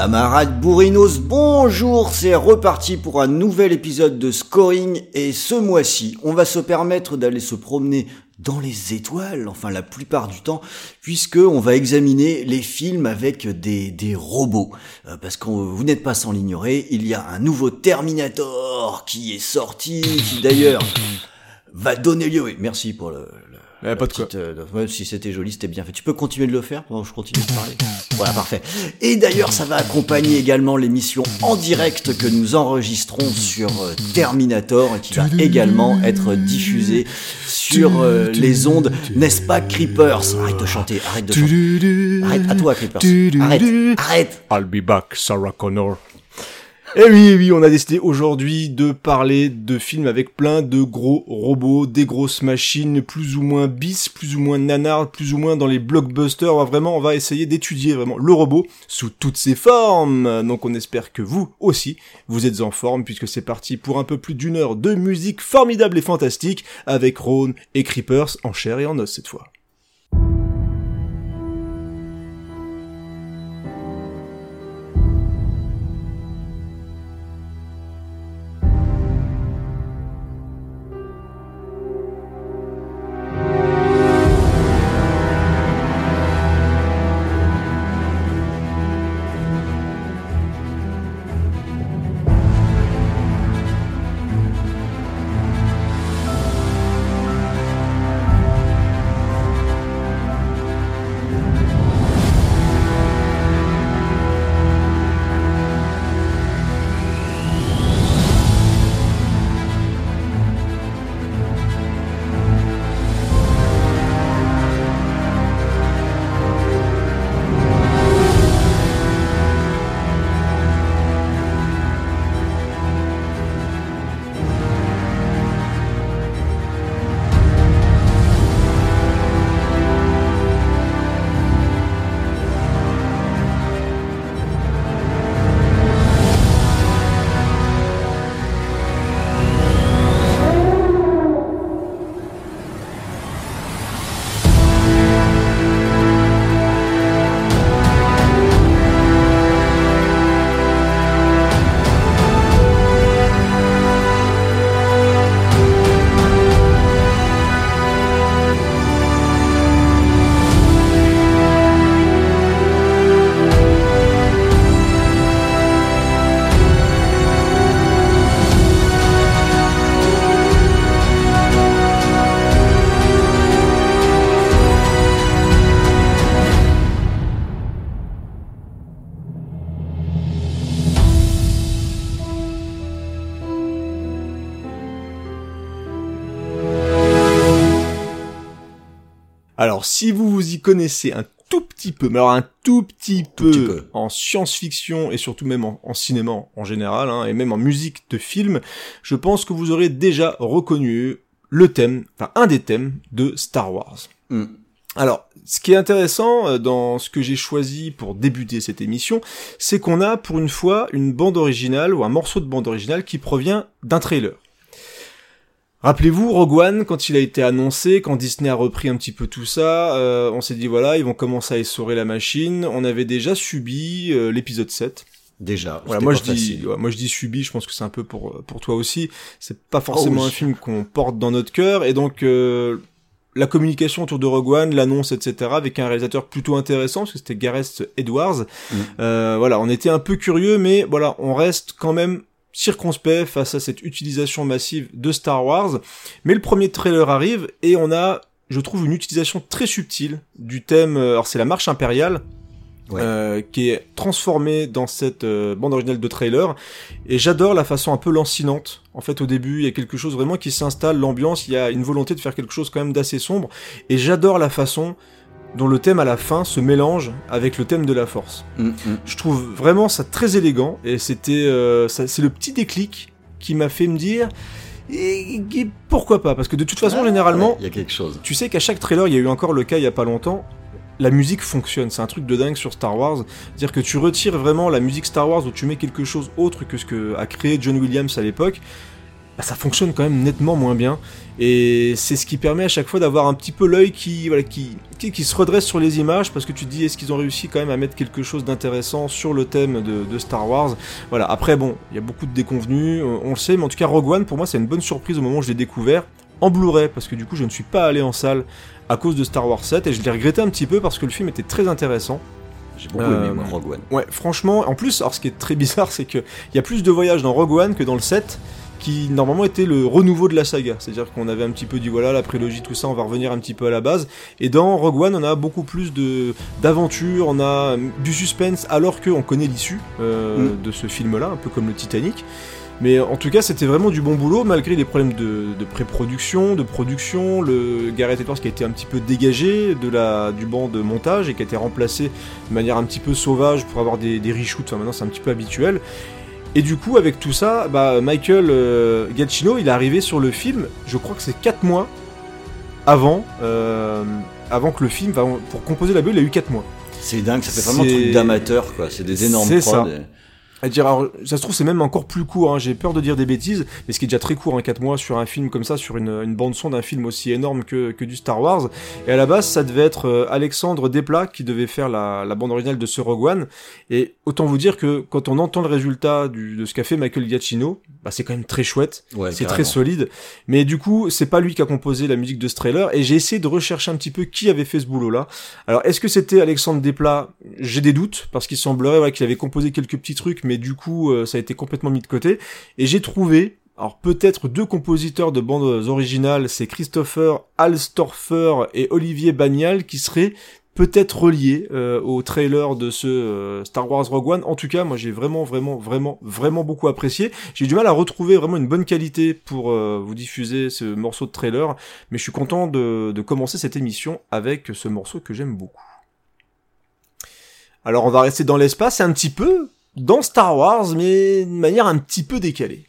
Camarades bourrinos, bonjour, c'est reparti pour un nouvel épisode de Scoring et ce mois-ci, on va se permettre d'aller se promener dans les étoiles, enfin la plupart du temps, puisque on va examiner les films avec des, des robots. Euh, parce que vous n'êtes pas sans l'ignorer, il y a un nouveau Terminator qui est sorti, qui d'ailleurs va donner lieu, oui, merci pour le, Eh, pas de quoi. petite, euh, ouais, si c'était joli, c'était bien fait. Tu peux continuer de le faire pendant que je continue de parler Voilà, parfait. Et d'ailleurs, ça va accompagner également l'émission en direct que nous enregistrons sur euh, Terminator et qui va également être diffusée sur euh, les ondes, n'est-ce pas, Creepers? Arrête de chanter, arrête de chanter. Arrête, à toi, Creepers. Arrête, arrête. I'll be back, Sarah Connor. Eh oui, eh oui, on a décidé aujourd'hui de parler de films avec plein de gros robots, des grosses machines, plus ou moins bis, plus ou moins nanard, plus ou moins dans les blockbusters. On va vraiment, on va essayer d'étudier vraiment le robot sous toutes ses formes. Donc on espère que vous aussi, vous êtes en forme puisque c'est parti pour un peu plus d'une heure de musique formidable et fantastique avec Ron et Creepers en chair et en os cette fois. Alors, si vous vous y connaissez un tout petit peu, mais alors un tout petit peu, petit peu. en science-fiction et surtout même en, en cinéma en général, hein, et même en musique de film, je pense que vous aurez déjà reconnu le thème, enfin un des thèmes de Star Wars. Hmm. Alors, ce qui est intéressant euh, dans ce que j'ai choisi pour débuter cette émission, c'est qu'on a pour une fois une bande originale ou un morceau de bande originale qui provient d'un trailer. Rappelez-vous, Rogue One, quand il a été annoncé, quand Disney a repris un petit peu tout ça, euh, on s'est dit voilà, ils vont commencer à essorer la machine. On avait déjà subi euh, l'épisode 7. Déjà, Voilà, moi je dis, ouais, moi je dis subi, je pense que c'est un peu pour pour toi aussi. C'est pas forcément Oh oui. un film qu'on porte dans notre cœur, et donc euh, la communication autour de Rogue One, l'annonce, etc., avec un réalisateur plutôt intéressant, parce que c'était Gareth Edwards. Mm. Euh, voilà, on était un peu curieux, mais voilà, on reste quand même circonspect face à cette utilisation massive de Star Wars. Mais le premier trailer arrive et on a, je trouve, une utilisation très subtile du thème. euh, Alors c'est la marche impériale. Ouais. euh, qui est transformée dans cette euh, bande originale de trailer et j'adore la façon un peu lancinante en fait au début il y a quelque chose vraiment qui s'installe l'ambiance il y a une volonté de faire quelque chose quand même d'assez sombre et j'adore la façon dont le thème à la fin se mélange avec le thème de la force. Mm, mm. Je trouve vraiment ça très élégant et c'était euh, c'est le petit déclic qui m'a fait me dire et, et pourquoi pas? Parce que de toute façon Ah, généralement ouais, il y a quelque chose. tu sais qu'à chaque trailer il y a eu encore le cas il y a pas longtemps la musique fonctionne, c'est un truc de dingue sur Star Wars. C'est-à-dire que tu retires vraiment la musique Star Wars où tu mets quelque chose autre que ce que a créé John Williams à l'époque, bah, ça fonctionne quand même nettement moins bien. Et c'est ce qui permet à chaque fois d'avoir un petit peu l'œil qui, voilà, qui, qui, qui se redresse sur les images parce que tu te dis est-ce qu'ils ont réussi quand même à mettre quelque chose d'intéressant sur le thème de, de Star Wars? Voilà, après bon, il y a beaucoup de déconvenus, on, on le sait, mais en tout cas Rogue One pour moi c'est une bonne surprise au moment où je l'ai découvert en Blu-ray parce que du coup je ne suis pas allé en salle à cause de Star Wars 7 et je l'ai regretté un petit peu parce que le film était très intéressant. J'ai beaucoup Euh, aimé, moi, Rogue One. Ouais, franchement, en plus, alors ce qui est très bizarre, c'est que il y a plus de voyages dans Rogue One que dans le 7, qui normalement était le renouveau de la saga. C'est-à-dire qu'on avait un petit peu dit voilà, la prélogie, tout ça, on va revenir un petit peu à la base. Et dans Rogue One, on a beaucoup plus de d'aventure, on a du suspense, alors qu'on connaît l'issue euh, Mm. de ce film-là, un peu comme le Titanic. Mais en tout cas, c'était vraiment du bon boulot, malgré les problèmes de, de pré-production, de production. Le Gareth Edwards qui a été un petit peu dégagé de la, du banc de montage et qui a été remplacé de manière un petit peu sauvage pour avoir des, des reshoots. Enfin, maintenant, c'est un petit peu habituel. Et du coup, avec tout ça, bah, Michael euh, Giacchino, il est arrivé sur le film, je crois que c'est 4 mois avant, euh, avant que le film, pour composer la BO, il a eu 4 mois. C'est dingue, ça fait vraiment un truc d'amateur, quoi. C'est des énormes C'est prods. ça. et- À dire, alors, ça se trouve, c'est même encore plus court, hein, j'ai peur de dire des bêtises, mais ce qui est déjà très court, hein, 4 mois sur un film comme ça, sur une, une bande-son d'un film aussi énorme que, que du Star Wars. Et à la base, ça devait être euh, Alexandre Desplat qui devait faire la, la bande originale de ce Rogue One. Et autant vous dire que quand on entend le résultat du, de ce qu'a fait Michael Giacchino, bah, c'est quand même très chouette. Ouais, c'est très solide. Mais du coup, c'est pas lui qui a composé la musique de ce trailer. Et j'ai essayé de rechercher un petit peu qui avait fait ce boulot-là. Alors, est-ce que c'était Alexandre Desplat? J'ai des doutes, parce qu'il semblerait ouais, qu'il avait composé quelques petits trucs, mais du coup, euh, ça a été complètement mis de côté. Et j'ai trouvé, alors peut-être deux compositeurs de bandes originales, c'est Christopher Alstorfer et Olivier Bagnal, qui seraient peut-être reliés euh, au trailer de ce euh, Star Wars Rogue One. En tout cas, moi j'ai vraiment, vraiment, vraiment, vraiment beaucoup apprécié. J'ai du mal à retrouver vraiment une bonne qualité pour vous diffuser ce morceau de trailer, mais je suis content de commencer cette émission avec ce morceau que j'aime beaucoup. Alors on va rester dans l'espace, un petit peu dans Star Wars, mais de manière un petit peu décalée.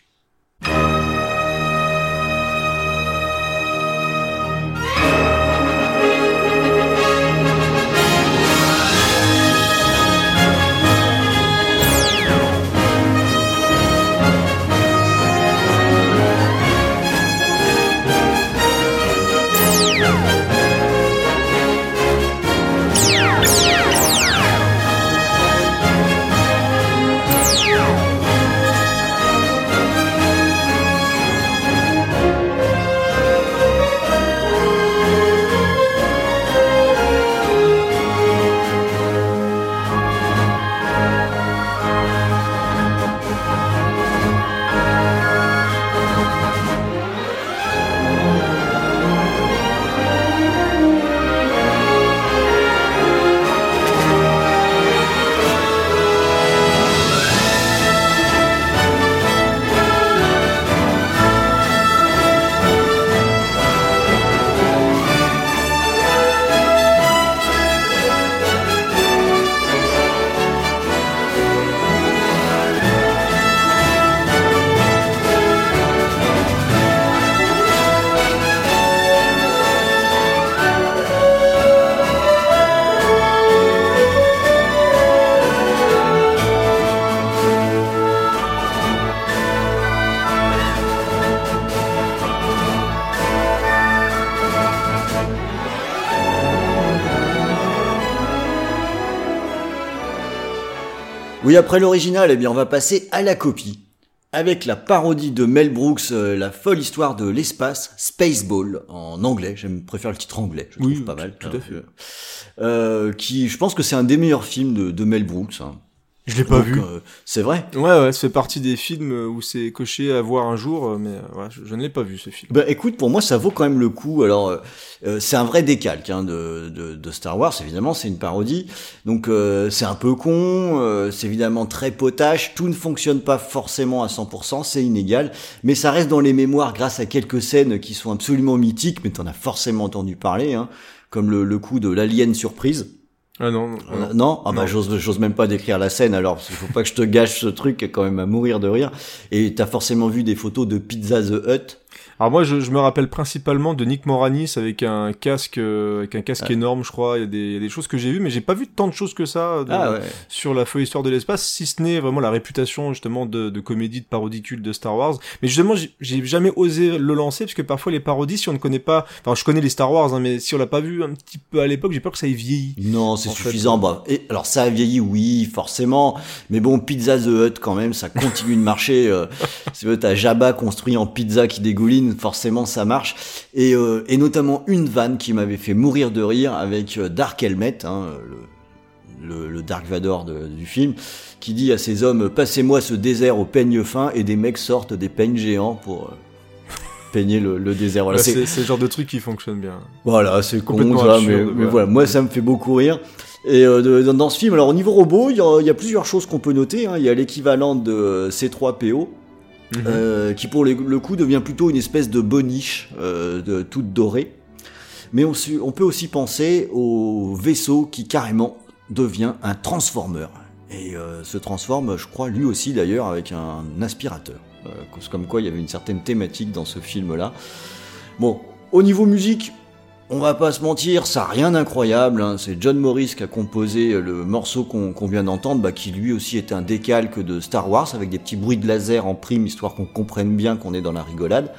Oui, après l'original, eh bien, on va passer à la copie. Avec la parodie de Mel Brooks, euh, la folle histoire de l'espace, Spaceball, en anglais. J'aime préfère le titre anglais, je Oui, trouve pas mal. tout à fait. Euh, qui, je pense que c'est un des meilleurs films de, de Mel Brooks. hein. Je l'ai pas Donc, vu. euh, c'est vrai. Ouais, ouais, ça fait partie des films où c'est coché à voir un jour, euh, mais euh, voilà, je, je ne l'ai pas vu ce film. Bah écoute, pour moi ça vaut quand même le coup. Alors c'est un vrai décalque hein, de, de, de Star Wars, évidemment c'est une parodie. Donc euh, c'est un peu con, euh, c'est évidemment très potache, tout ne fonctionne pas forcément à 100%, c'est inégal, mais ça reste dans les mémoires grâce à quelques scènes qui sont absolument mythiques, mais t'en as forcément entendu parler. Hein. comme le, le coup de l'alien surprise. Ah non, non, Euh, non. non, ah bah j'ose, j'ose même pas décrire la scène alors parce qu'il faut pas que je te gâche ce truc quand même à mourir de rire. Et t'as forcément vu des photos de Pizza the Hut. Alors moi, je, je me rappelle principalement de Nick Moranis avec un casque, euh, avec un casque Ouais. énorme, je crois. Il y, a des, il y a des choses que j'ai vues, mais j'ai pas vu tant de choses que ça de- Ah ouais. sur la folle histoire de l'espace, si ce n'est vraiment la réputation justement de, de comédie de parodicule de Star Wars. Mais justement, j'ai- jamais osé le lancer parce que parfois les parodies, si on ne connaît pas, enfin, je connais les Star Wars, hein, mais si on l'a pas vu un petit peu à l'époque, j'ai peur que ça ait vieilli. Non, c'est fait, suffisant. Bah, et alors ça a vieilli, oui, forcément. Mais bon, Pizza the Hut quand même, ça continue de marcher. Euh, si t'as Jabba construit en pizza qui forcément ça marche. Et, euh, et notamment une vanne qui m'avait fait mourir de rire avec euh, Dark Helmet, hein, le, le, le Dark Vador de- du film, qui dit à ses hommes passez-moi ce désert au peigne fin et des mecs sortent des peignes géants pour euh, peigner le, le désert. Voilà, Ouais, c'est- le genre de truc qui fonctionne bien. voilà, c'est con, ça, absurde, mais, mais voilà. moi ça me fait beaucoup rire. Et euh, de- dans, ce film, alors au niveau robot, il y a, il y a plusieurs choses qu'on peut noter. hein. Il y a l'équivalent de euh, C3PO, Mhm. euh, qui pour le, coup devient plutôt une espèce de boniche euh, toute dorée. Mais on, peut aussi penser au vaisseau qui carrément devient un transformer. Et euh, se transforme, je crois, lui aussi d'ailleurs, avec un aspirateur. Euh, comme quoi il y avait une certaine thématique dans ce film-là. Bon, au niveau musique, on va pas se mentir, ça a rien d'incroyable. hein. C'est John Morris qui a composé le morceau qu'on vient d'entendre, bah, qui lui aussi est un décalque de Star Wars, avec des petits bruits de laser en prime, histoire qu'on comprenne bien qu'on est dans la rigolade.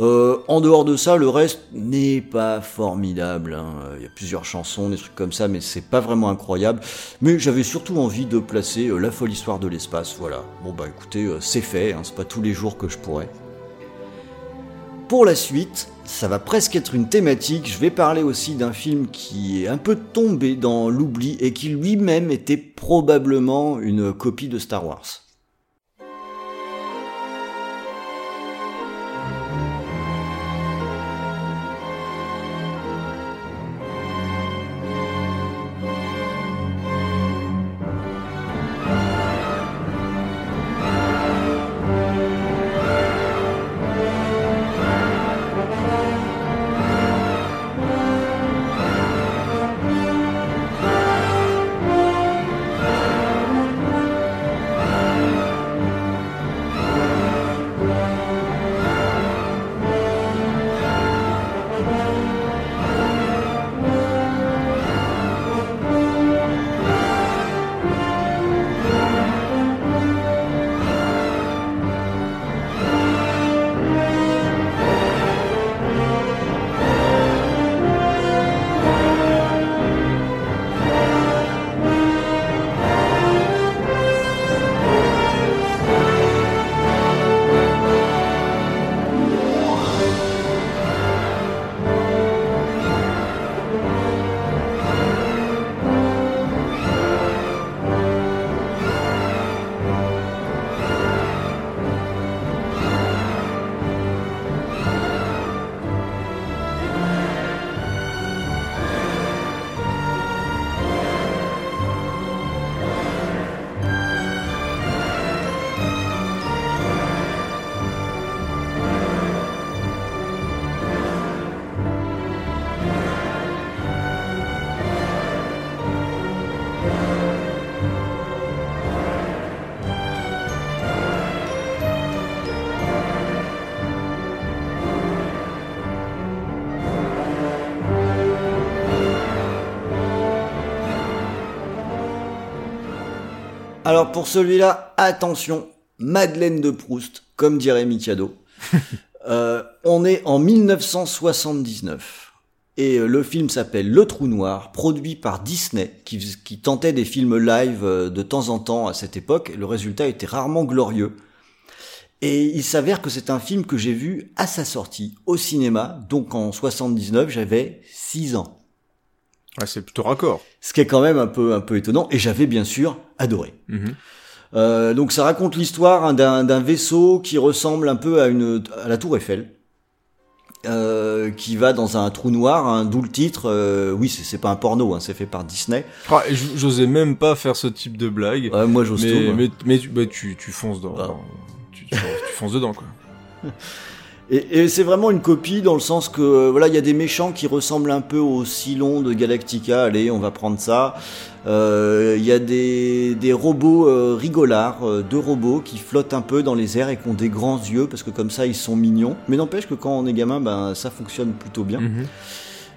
Euh, en dehors de ça, le reste n'est pas formidable. hein. Il y a plusieurs chansons, des trucs comme ça, mais c'est pas vraiment incroyable. Mais j'avais surtout envie de placer euh, la folle histoire de l'espace. Voilà. Bon bah écoutez, euh, c'est fait. hein. C'est pas tous les jours que je pourrais. Pour la suite, ça va presque être une thématique. Je vais parler aussi d'un film qui est un peu tombé dans l'oubli et qui lui-même était probablement une copie de Star Wars. Alors pour celui-là, attention, Madeleine de Proust, comme dirait Mikado. Euh, on est en 1979. Et euh, le film s'appelle Le Trou Noir, produit par Disney, qui, qui tentait des films live euh, de temps en temps à cette époque. Et le résultat était rarement glorieux. Et il s'avère que c'est un film que j'ai vu à sa sortie au cinéma. Donc en 79, j'avais 6 ans. Ouais, c'est plutôt raccord. Ce qui est quand même un peu, un peu étonnant. Et j'avais bien sûr adoré. Mhm. Euh, donc ça raconte l'histoire hein, d'un vaisseau qui ressemble un peu à, une, à la tour Eiffel. Euh, qui va dans un trou noir, hein, d'où le titre. euh, oui, c'est pas un porno, hein, c'est fait par Disney. Ah, J'osais même pas faire ce type de blague. Ouais, moi, j'ose tout. mais, moi. mais, bah, tu, tu fonces dans, Ah. tu, tu, tu fonces dedans quoi. Et, et c'est vraiment une copie dans le sens que euh, voilà, il y a des méchants qui ressemblent un peu aux Cylons de Galactica. Allez, on va prendre ça. Euh, Il y a des, des robots euh, rigolards, euh, deux robots qui flottent un peu dans les airs et qui ont des grands yeux parce que comme ça ils sont mignons. Mais n'empêche que quand on est gamin, ben ça fonctionne plutôt bien. Mhm.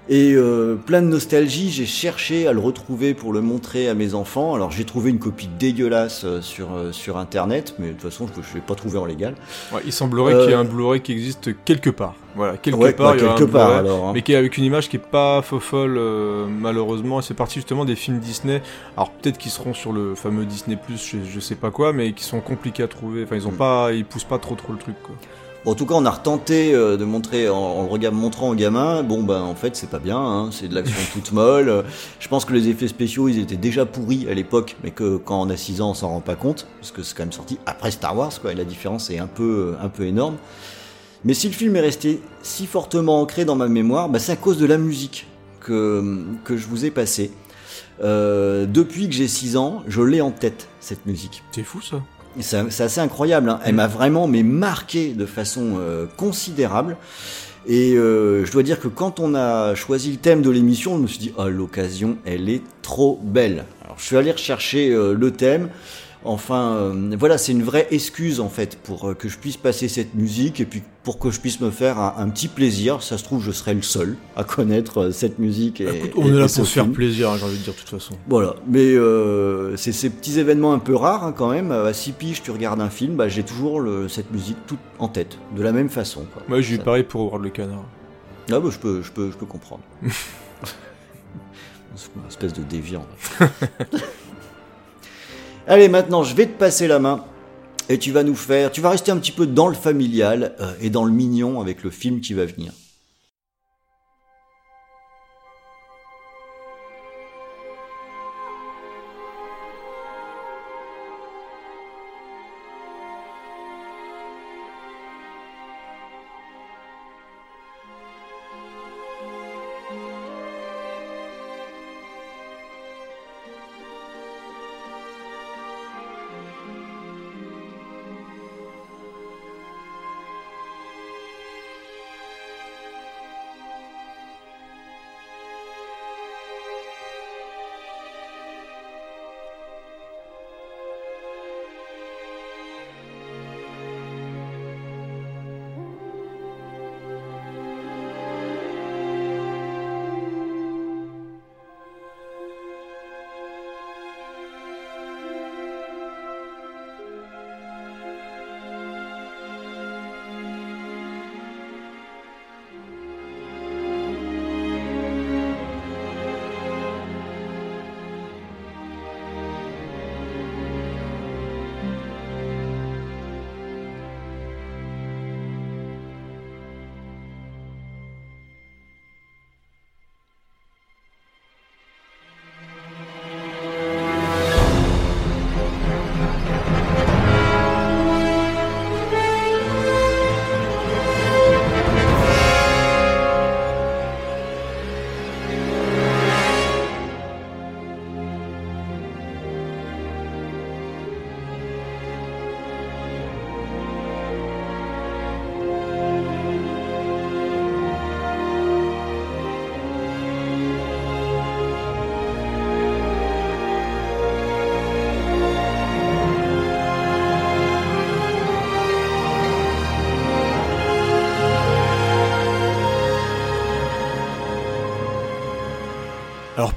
Et euh, plein de nostalgie, j'ai cherché à le retrouver pour le montrer à mes enfants. Alors j'ai trouvé une copie dégueulasse euh, sur, euh, sur internet, mais de toute façon je ne l'ai pas trouvé en légal. Ouais, il semblerait Euh, qu'il y ait un Blu-ray qui existe quelque part. Voilà, quelque Ouais, part, bah, il y quelque un part alors. hein. mais qui est avec une image qui est pas faux folle euh, malheureusement. C'est parti justement des films Disney. Alors peut-être qu'ils seront sur le fameux Disney Plus, je, je sais pas quoi, mais qui sont compliqués à trouver. Enfin, ils ont Mm. pas, ils poussent pas trop trop le truc. Quoi. En tout cas, on a retenté euh, de montrer en, le montrant aux gamins. Bon, ben en fait, c'est pas bien. Hein, c'est de l'action toute molle. Euh, Je pense que les effets spéciaux, ils étaient déjà pourris à l'époque, mais que quand on a 6 ans, on s'en rend pas compte, parce que c'est quand même sorti après Star Wars, quoi. Et la différence est un peu, un peu énorme. Mais si le film est resté si fortement ancré dans ma mémoire, bah, c'est à cause de la musique que, que je vous ai passée. Euh, depuis que j'ai 6 ans, je l'ai en tête, cette musique. C'est fou ça. C'est assez incroyable. hein. Elle m'a vraiment mais marqué de façon euh, considérable. Et euh, je dois dire que quand on a choisi le thème de l'émission, je me suis dit, oh, l'occasion, elle est trop belle. Alors je suis allé rechercher euh, le thème. Enfin, euh, voilà, c'est une vraie excuse en fait pour euh, que je puisse passer cette musique et puis pour que je puisse me faire un, un petit plaisir. Ça se trouve, je serai le seul à connaître euh, cette musique. Et, Écoute, on et- est là pour se faire plaisir, hein, j'ai envie de dire de toute façon. Voilà, mais euh, c'est ces petits événements un peu rares hein, quand même. À 6 piges, tu regardes un film, bah, j'ai toujours le- cette musique toute en tête, de la même façon. Quoi. Moi, j'ai eu pareil pour Howard le canard. Ah bah, je peux, je peux, je peux comprendre. C'est une espèce de déviant. Allez, maintenant, je vais te passer la main. Et tu vas nous faire, tu vas rester un petit peu dans le familial euh, et dans le mignon avec le film qui va venir.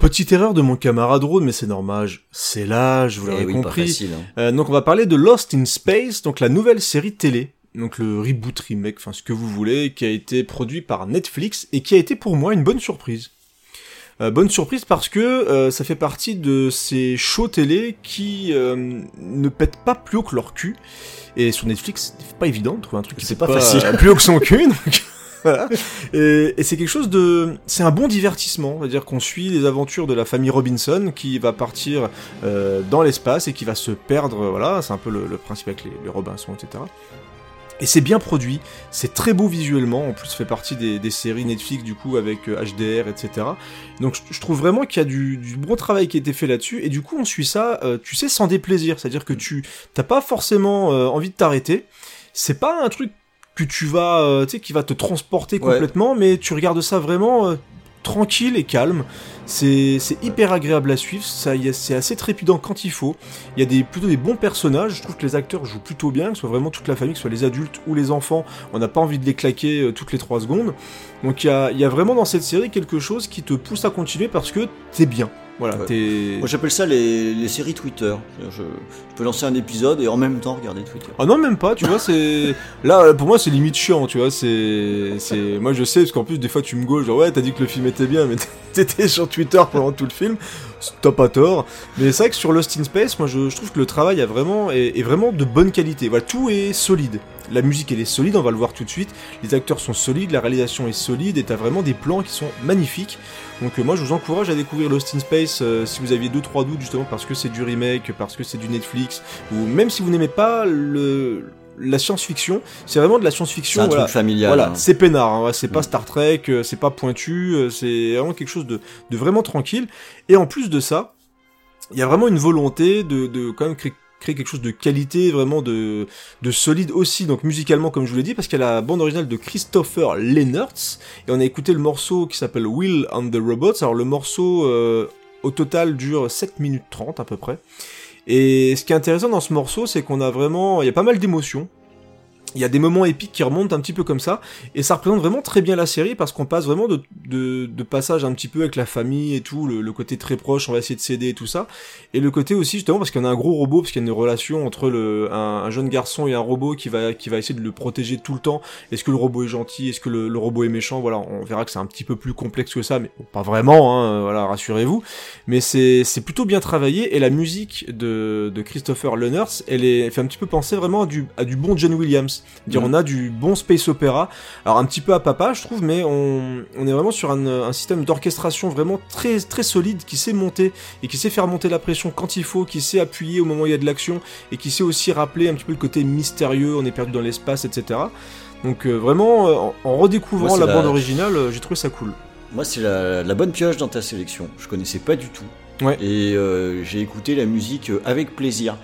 Petite erreur de mon camarade Rode, mais c'est normal, je- c'est l'âge, vous l'avez Eh oui, pas compris. facile, hein. Euh, donc on va parler de Lost in Space, donc la nouvelle série télé, donc le reboot remake, enfin ce que vous voulez, qui a été produit par Netflix et qui a été pour moi une bonne surprise. Euh, bonne surprise parce que euh, ça fait partie de ces shows télé qui euh, ne pètent pas plus haut que leur cul. Et sur Netflix, c'est pas évident de trouver un truc qui C'est pète pas facile. plus haut que son cul. donc, Et, c'est quelque chose de, c'est un bon divertissement, c'est-à-dire qu'on suit les aventures de la famille Robinson qui va partir euh, dans l'espace et qui va se perdre. Voilà, c'est un peu le, principe avec les, les Robinson, etc. Et c'est bien produit, c'est très beau visuellement, en plus fait partie des, séries Netflix du coup avec euh, HDR, etc. Donc je, trouve vraiment qu'il y a du, bon travail qui a été fait là-dessus, et du coup on suit ça, euh, tu sais, sans déplaisir, c'est-à-dire que tu t'as pas forcément euh, envie de t'arrêter, c'est pas un truc que tu vas, euh, tu sais, qui va te transporter complètement, mais tu regardes ça vraiment euh, tranquille et calme. C'est hyper agréable à suivre, c'est assez trépidant quand il faut. Il y a des, plutôt des bons personnages, je trouve que les acteurs jouent plutôt bien, que ce soit vraiment toute la famille, que ce soit les adultes ou les enfants, on n'a pas envie de les claquer euh, toutes les 3 secondes. Donc il y a, y a, vraiment dans cette série quelque chose qui te pousse à continuer parce que t'es bien. Voilà, Moi j'appelle ça les, séries Twitter. Je, peux lancer un épisode et en même temps regarder Twitter. Ah non, même pas, tu vois, c'est. Là, pour moi, c'est limite chiant, tu vois. C'est. Moi je sais, parce qu'en plus, des fois, tu me gauches, genre, ouais, t'as dit que le film était bien, mais t'étais sur Twitter pendant tout le film. T'as pas tort. Mais c'est vrai que sur Lost in Space, moi je, trouve que le travail a vraiment, est, vraiment de bonne qualité. Voilà, tout est solide. La musique elle est solide, on va le voir tout de suite. Les acteurs sont solides, la réalisation est solide et t'as vraiment des plans qui sont magnifiques. Donc euh, moi je vous encourage à découvrir Lost in Space euh, si vous aviez 2-3 doutes justement parce que c'est du remake, parce que c'est du Netflix, ou même si vous n'aimez pas le la science-fiction, c'est vraiment de la science-fiction. C'est un truc familial. Voilà, hein. c'est peinard, hein, c'est pas mm. Star Trek, euh, c'est pas pointu, c'est vraiment quelque chose de, de, vraiment tranquille. Et en plus de ça, il y a vraiment une volonté de, de quand même créer créer quelque chose de qualité, vraiment de, de solide aussi, donc musicalement comme je vous l'ai dit, parce qu'il y a la bande originale de Christopher Lennertz, et on a écouté le morceau qui s'appelle Will and the Robots, alors le morceau euh, au total dure 7 minutes 30 à peu près, et ce qui est intéressant dans ce morceau, c'est qu'on a vraiment, il y a pas mal d'émotions, il y a des moments épiques qui remontent un petit peu comme ça, et ça représente vraiment très bien la série parce qu'on passe vraiment de, de, de passages un petit peu avec la famille et tout, le, côté très proche, on va essayer de s'aider et tout ça, et le côté aussi justement parce y a un gros robot, parce qu'il y a une relation entre le, un, jeune garçon et un robot qui va, qui va essayer de le protéger tout le temps. Est-ce que le robot est gentil, est-ce que le, robot est méchant? Voilà, on verra que c'est un petit peu plus complexe que ça, mais pas vraiment, hein, voilà, rassurez-vous. Mais c'est plutôt bien travaillé, et la musique de, de Christopher Lenners, elle, est, elle fait un petit peu penser vraiment à du, à du bon John Williams. Dire, mm. on a du bon space opéra. Alors un petit peu à papa, je trouve, mais on, on est vraiment sur un, un système d'orchestration vraiment très très solide qui sait monter et qui sait faire monter la pression quand il faut, qui sait appuyer au moment où il y a de l'action et qui sait aussi rappeler un petit peu le côté mystérieux, on est perdu dans l'espace, etc. Donc euh, vraiment, euh, en, redécouvrant la, bande originale, euh, j'ai trouvé ça cool. Moi, c'est la, la, bonne pioche dans ta sélection. Je connaissais pas du tout. Ouais. Et j'ai écouté la musique avec plaisir.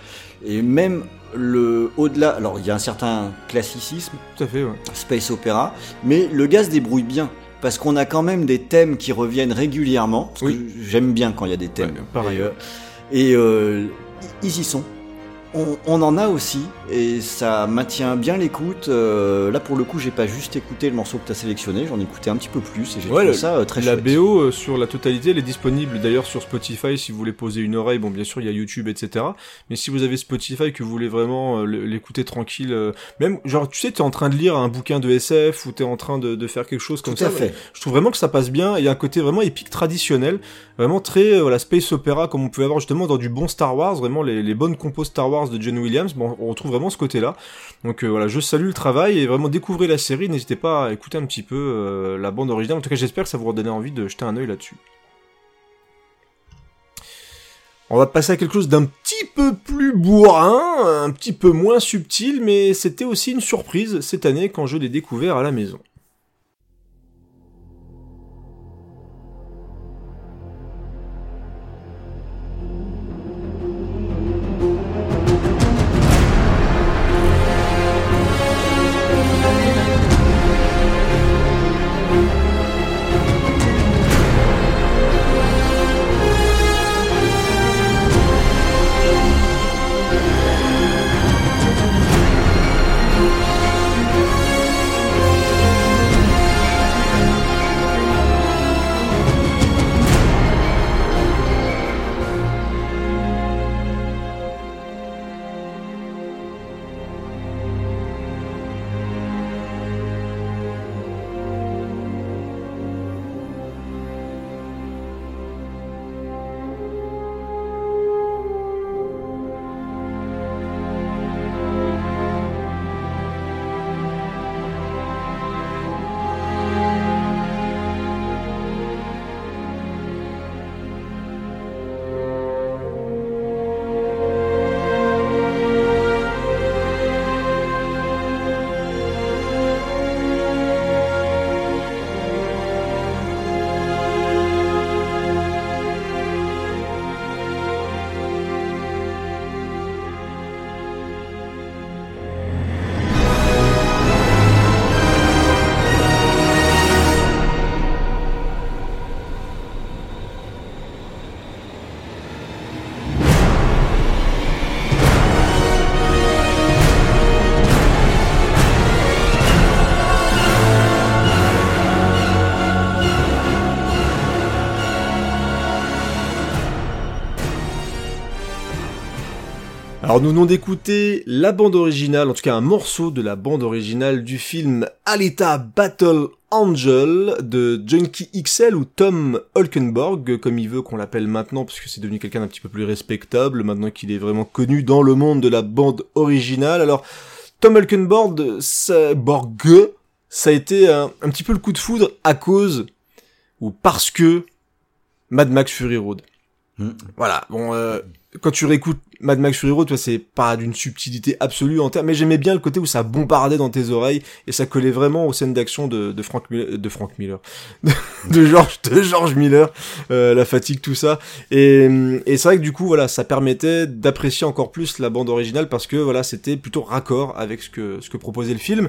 Et même le au-delà, alors il y a un certain classicisme, Tout à fait, space opéra, mais le gars se débrouille bien parce qu'on a quand même des thèmes qui reviennent régulièrement. Parce que j'aime bien quand il y a des thèmes. pareil. Et, euh, ils y sont on, en a aussi et ça maintient bien l'écoute. Euh, là pour le coup, j'ai pas juste écouté le morceau que tu as sélectionné, j'en ai écouté un petit peu plus et j'ai trouvé ça euh, très La chouette. BO euh, sur la totalité, elle est disponible d'ailleurs sur Spotify si vous voulez poser une oreille. Bon, bien sûr, il y a YouTube, etc. Mais si vous avez Spotify que vous voulez vraiment l'écouter tranquille, même genre tu sais, t'es en train de lire un bouquin de SF ou t'es en train de, faire quelque chose comme Tout ça. À fait. Je trouve vraiment que ça passe bien. Il y a un côté vraiment épique traditionnel, vraiment très voilà space opéra comme on pouvait avoir justement dans du bon Star Wars, vraiment les, les bonnes compos Star Wars de John Williams on retrouve vraiment ce côté-là. Donc euh, voilà, je salue le travail et vraiment découvrez la série. N'hésitez pas à écouter un petit peu euh, la bande originale. En tout cas, j'espère que ça vous redonner envie de jeter un œil là-dessus. On va passer à quelque chose d'un petit peu plus bourrin, un petit peu moins subtil, mais c'était aussi une surprise cette année quand je l'ai découvert à la maison. Alors nous venons d'écouter la bande originale, en tout cas un morceau de la bande originale du film Alita Battle Angel de Junkie XL ou Tom Holkenborg, comme il veut qu'on l'appelle maintenant, parce que c'est devenu quelqu'un d'un petit peu plus respectable, maintenant qu'il est vraiment connu dans le monde de la bande originale. Alors, Tom Holkenborg, ça, Borg, ça a été un, un petit peu le coup de foudre à cause, ou parce que, Mad Max Fury Road. Hmm. Voilà, bon, euh, quand tu réécoutes Mad Max Fury Road, c'est pas d'une subtilité absolue en termes, mais j'aimais bien le côté où ça bombardait dans tes oreilles et ça collait vraiment aux scènes d'action de, de Frank Miller, de Frank Miller, de George, de George Miller, euh, la fatigue, tout ça. Et, et c'est vrai que du coup, voilà, ça permettait d'apprécier encore plus la bande originale parce que voilà, c'était plutôt raccord avec ce que ce que proposait le film.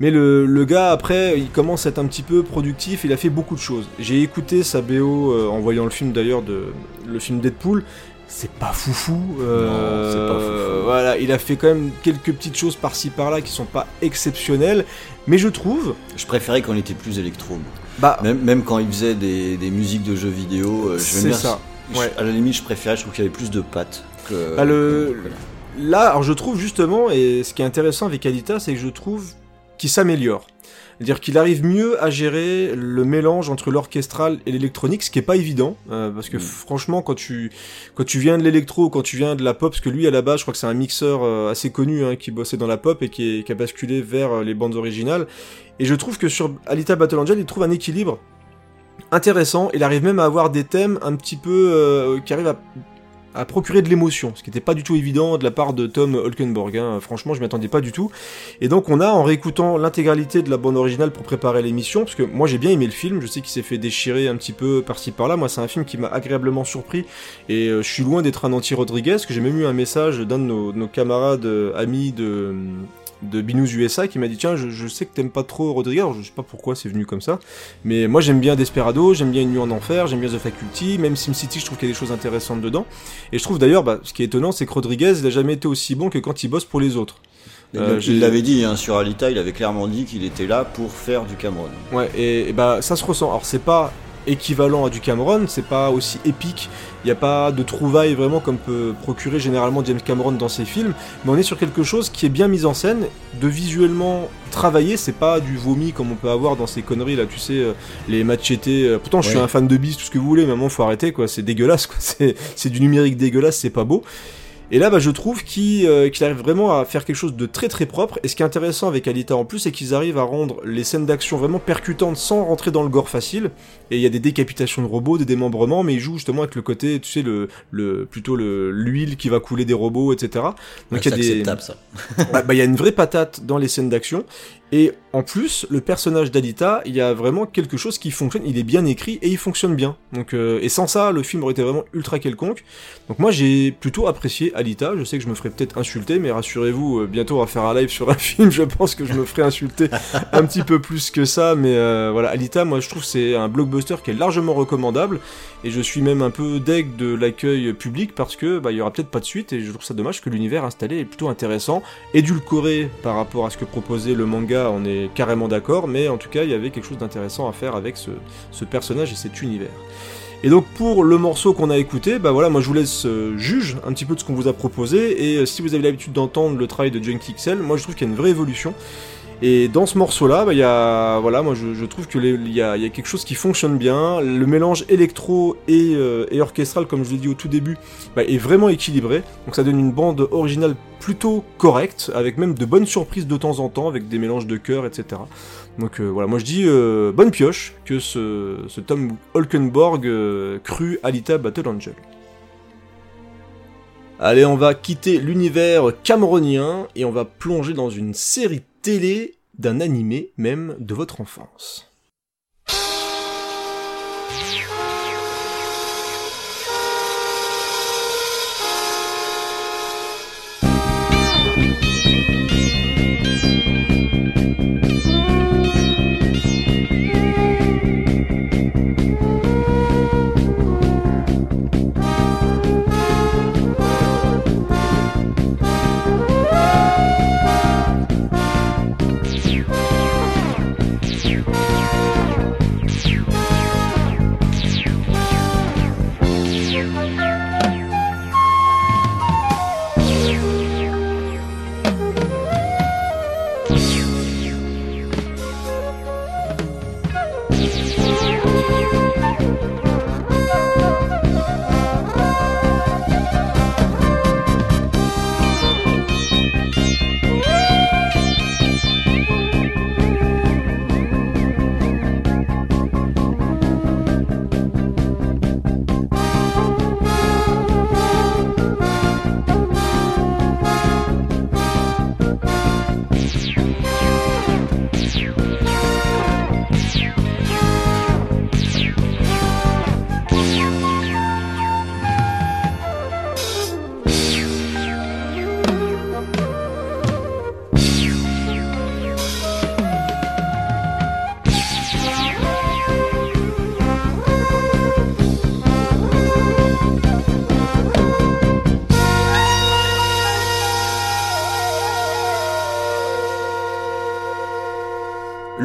Mais le, le gars après, il commence à être un petit peu productif. Il a fait beaucoup de choses. J'ai écouté sa BO euh, en voyant le film d'ailleurs de le film Deadpool c'est pas foufou. Euh, Non, c'est pas foufou. Voilà, il a fait quand même quelques petites choses par-ci par-là qui sont pas exceptionnelles, mais je trouve, Je préférais quand il était plus électro. bah, Même, même quand il faisait des, des musiques de jeux vidéo, euh, je vais ça. je- Ouais. À la limite, je préférais, je trouve qu'il y avait plus de pattes. Que, Bah, le- que- voilà. Là, alors je trouve justement, et ce qui est intéressant avec Alita, c'est que je trouve qu'il s'améliore. C'est-à-dire qu'il arrive mieux à gérer le mélange entre l'orchestral et l'électronique, ce qui est pas évident, euh, parce que Mm. franchement, quand tu quand tu viens de l'électro, quand tu viens de la pop, parce que lui à la base, je crois que c'est un mixeur euh, assez connu hein, qui bossait dans la pop et qui, est- qui a basculé vers euh, les bandes originales. Et je trouve que sur Alita Battle Angel, il trouve un équilibre intéressant. Il arrive même à avoir des thèmes un petit peu qui arrivent à à procurer de l'émotion, ce qui n'était pas du tout évident de la part de Tom Holkenborg. hein. Franchement, je m'y attendais pas du tout. Et donc, on a, en réécoutant l'intégralité de la bande originale pour préparer l'émission, parce que moi j'ai bien aimé le film, je sais qu'il s'est fait déchirer un petit peu par-ci par-là. Moi, c'est un film qui m'a agréablement surpris, et euh, je suis loin d'être un anti-Rodriguez, que j'ai même eu un message d'un de nos, de nos camarades euh, amis de de Binous USA qui m'a dit tiens je, je sais que t'aimes pas trop Rodriguez alors je sais pas pourquoi c'est venu comme ça mais moi j'aime bien Desperado j'aime bien Une nuit en enfer j'aime bien The Faculty même SimCity je trouve qu'il y a des choses intéressantes dedans et je trouve d'ailleurs, bah, ce qui est étonnant, c'est que Rodriguez, il a jamais été aussi bon que quand il bosse pour les autres. Il Euh, il l'avait dit hein, sur Alita, il avait clairement dit qu'il était là pour faire du Cameron. Ouais, et, et bah ça se ressent. Alors c'est pas équivalent à du Cameron, c'est pas aussi épique, il n'y a pas de trouvailles vraiment comme peut procurer généralement James Cameron dans ses films, mais on est sur quelque chose qui est bien mis en scène, de visuellement travaillé, c'est pas du vomi comme on peut avoir dans ces conneries là, tu sais, euh, les machetés. euh, pourtant je suis Ouais. un fan de bis, tout ce que vous voulez, mais à un moment faut arrêter quoi, c'est dégueulasse quoi, c'est du numérique dégueulasse, c'est pas beau. Et là, bah, je trouve qu'il euh, qu'il arrive vraiment à faire quelque chose de très très propre. Et ce qui est intéressant avec Alita en plus, c'est qu'ils arrivent à rendre les scènes d'action vraiment percutantes sans rentrer dans le gore facile. Et il y a des décapitations de robots, des démembrements, mais ils jouent justement avec le côté, tu sais, le, le plutôt le l'huile qui va couler des robots, etc. Donc Ouais, il y a des, ça. bah, bah, y a une vraie patate dans les scènes d'action. Et en plus, le personnage d'Alita, il y a vraiment quelque chose qui fonctionne. Il est bien écrit et il fonctionne bien. Donc, euh, et sans ça, le film aurait été vraiment ultra quelconque. Donc moi, j'ai plutôt apprécié Alita. Je sais que je me ferai peut-être insulter, mais rassurez-vous, euh, bientôt on va faire un live sur un film. Je pense que je me ferai insulter un petit peu plus que ça. Mais euh, voilà, Alita, moi, je trouve c'est un blockbuster qui est largement recommandable. Et je suis même un peu deg de l'accueil public parce que bah, il y aura peut-être pas de suite. Et je trouve ça dommage que l'univers installé est plutôt intéressant édulcoré par rapport à ce que proposait le manga, on est carrément d'accord, mais en tout cas, il y avait quelque chose d'intéressant à faire avec ce personnage et cet univers. Et donc pour le morceau qu'on a écouté, bah voilà, moi je vous laisse euh, juge un petit peu de ce qu'on vous a proposé, et euh, si vous avez l'habitude d'entendre le travail de Junkie XL, moi je trouve qu'il y a une vraie évolution. Et dans ce morceau-là, bah, y a, voilà, moi je, trouve que il y, y a quelque chose qui fonctionne bien. Le mélange électro et, euh, et orchestral, comme je l'ai dit au tout début, bah, est vraiment équilibré. Donc ça donne une bande originale plutôt correcte, avec même de bonnes surprises de temps en temps, avec des mélanges de chœurs, etc. Donc euh, voilà, moi je dis euh, bonne pioche que ce, ce Tom Holkenborg euh, cru Alita Battle Angel. Allez, on va quitter l'univers camerounien et on va plonger dans une série télé d'un animé même de votre enfance.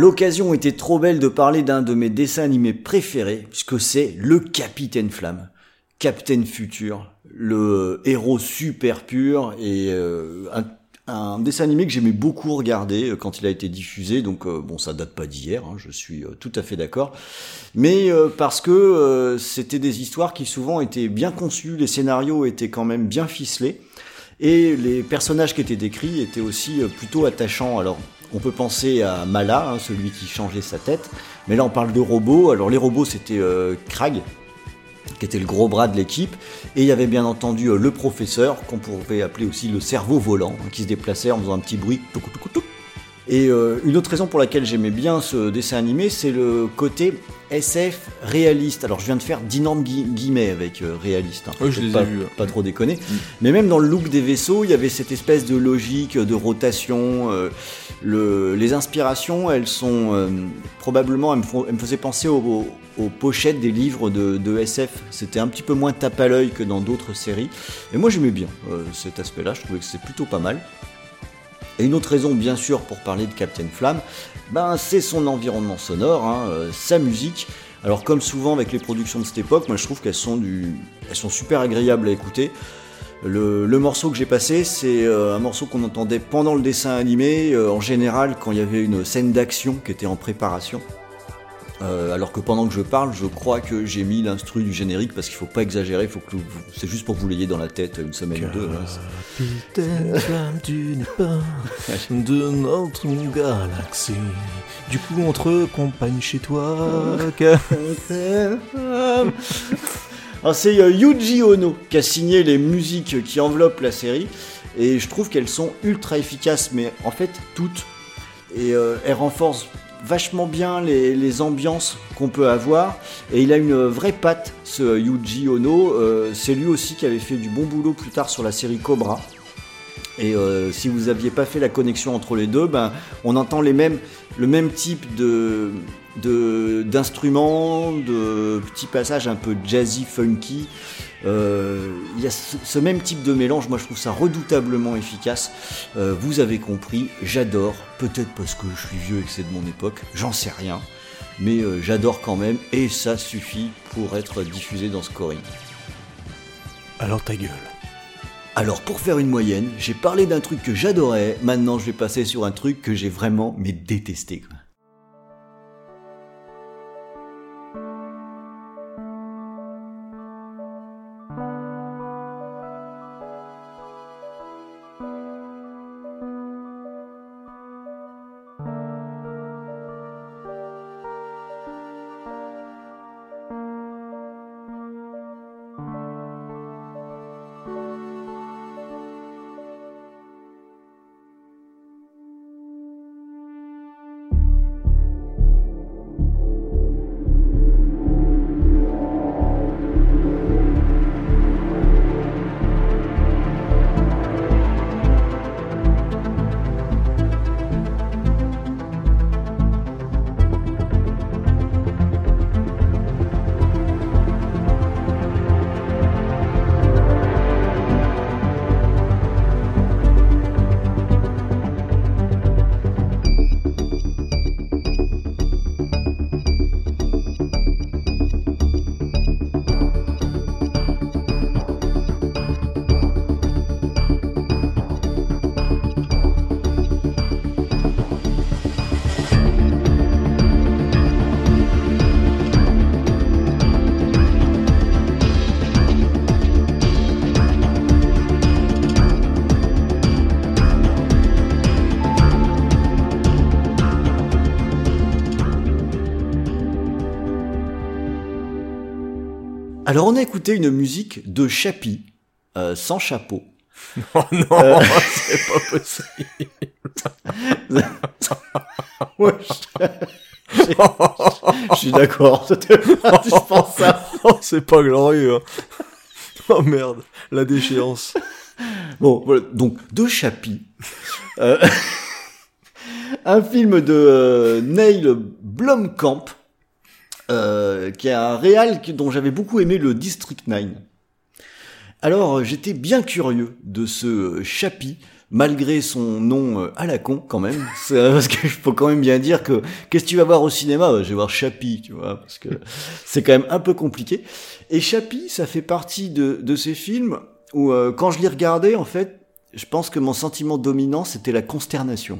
L'occasion était trop belle de parler d'un de mes dessins animés préférés, puisque c'est le Capitaine Flamme. Captain Futur, le héros super pur et euh, un, dessin animé que j'aimais beaucoup regarder euh, quand il a été diffusé. Donc euh, bon, ça date pas d'hier, hein, je suis tout à fait d'accord. Mais parce que c'était des histoires qui souvent étaient bien conçues, les scénarios étaient quand même bien ficelés. Et les personnages qui étaient décrits étaient aussi plutôt attachants. Alors, on peut penser à Mala, hein, celui qui changeait sa tête, mais là on parle de robots. Alors les robots c'était euh, Krag, qui était le gros bras de l'équipe, et il y avait bien entendu euh, le professeur, qu'on pouvait appeler aussi le cerveau volant, hein, qui se déplaçait en faisant un petit bruit. Et euh, une autre raison pour laquelle j'aimais bien ce dessin animé, c'est le côté SF réaliste. Alors je viens de faire d'énormes guillemets avec euh, réaliste. Hein. je les pas, ai vus. Pas trop déconner. Mm. Mais même dans le look des vaisseaux, il y avait cette espèce de logique de rotation. Euh, le, les inspirations, elles sont euh, probablement, elles me, me, faisaient penser aux, aux, pochettes des livres de, de SF. C'était un petit peu moins tape à l'œil que dans d'autres séries. Et moi j'aimais bien cet aspect-là. Je trouvais que c'est plutôt pas mal. Et une autre raison, bien sûr, pour parler de Captain Flamme, ben, c'est son environnement sonore, hein, euh, sa musique. Alors, comme souvent avec les productions de cette époque, moi je trouve qu'elles sont, super agréables à écouter. Le, le morceau que j'ai passé, c'est euh, un morceau qu'on entendait pendant le dessin animé, euh, en général quand il y avait une scène d'action qui était en préparation. Euh, alors que pendant que je parle, je crois que j'ai mis l'instru du générique parce qu'il faut pas exagérer, faut que c'est juste pour que vous l'ayez dans la tête une semaine ou deux. Capitaine flamme, tu n'es pas de notre galaxie. Du coup, on te compagne chez toi. c'est euh, Yuji Ono qui a signé les musiques qui enveloppent la série et je trouve qu'elles sont ultra efficaces, mais en fait toutes. Et euh, elles renforcent vachement bien les, ambiances qu'on peut avoir. Et il a une vraie patte, ce Yuji Ono. Euh, c'est lui aussi qui avait fait du bon boulot plus tard sur la série Cobra. Et euh, si vous n'aviez pas fait la connexion entre les deux, ben, on entend les mêmes, le même type de, d'instruments, de, petits passages un peu jazzy, funky. Euh, il y a ce, même type de mélange, moi je trouve ça redoutablement efficace. Euh, vous avez compris, j'adore, peut-être parce que je suis vieux et que c'est de mon époque, j'en sais rien, mais euh, j'adore quand même et ça suffit pour être diffusé dans Scoring. Alors ta gueule. Alors pour faire une moyenne, j'ai parlé d'un truc que j'adorais, maintenant je vais passer sur un truc que j'ai vraiment mais détesté. Alors on a écouté une musique de Chappie, euh, sans chapeau. Oh non, euh... c'est pas possible. ouais, je... je suis d'accord, c'était indispensable. oh, c'est pas glorieux. Hein. Oh merde, la déchéance. Bon, voilà, donc de Chappie. Euh... un film de euh, Neil Blomkamp euh, qui est un réal dont j'avais beaucoup aimé le District 9. Alors j'étais bien curieux de ce Chappie malgré son nom euh, à la con quand même. Parce que je peux quand même bien dire que qu'est-ce que tu vas voir au cinéma? Je vais voir Chappie, tu vois, parce que c'est quand même un peu compliqué. Et Chappie, ça fait partie de, de ces films où euh, quand je l'ai regardé, en fait, je pense que mon sentiment dominant, c'était la consternation.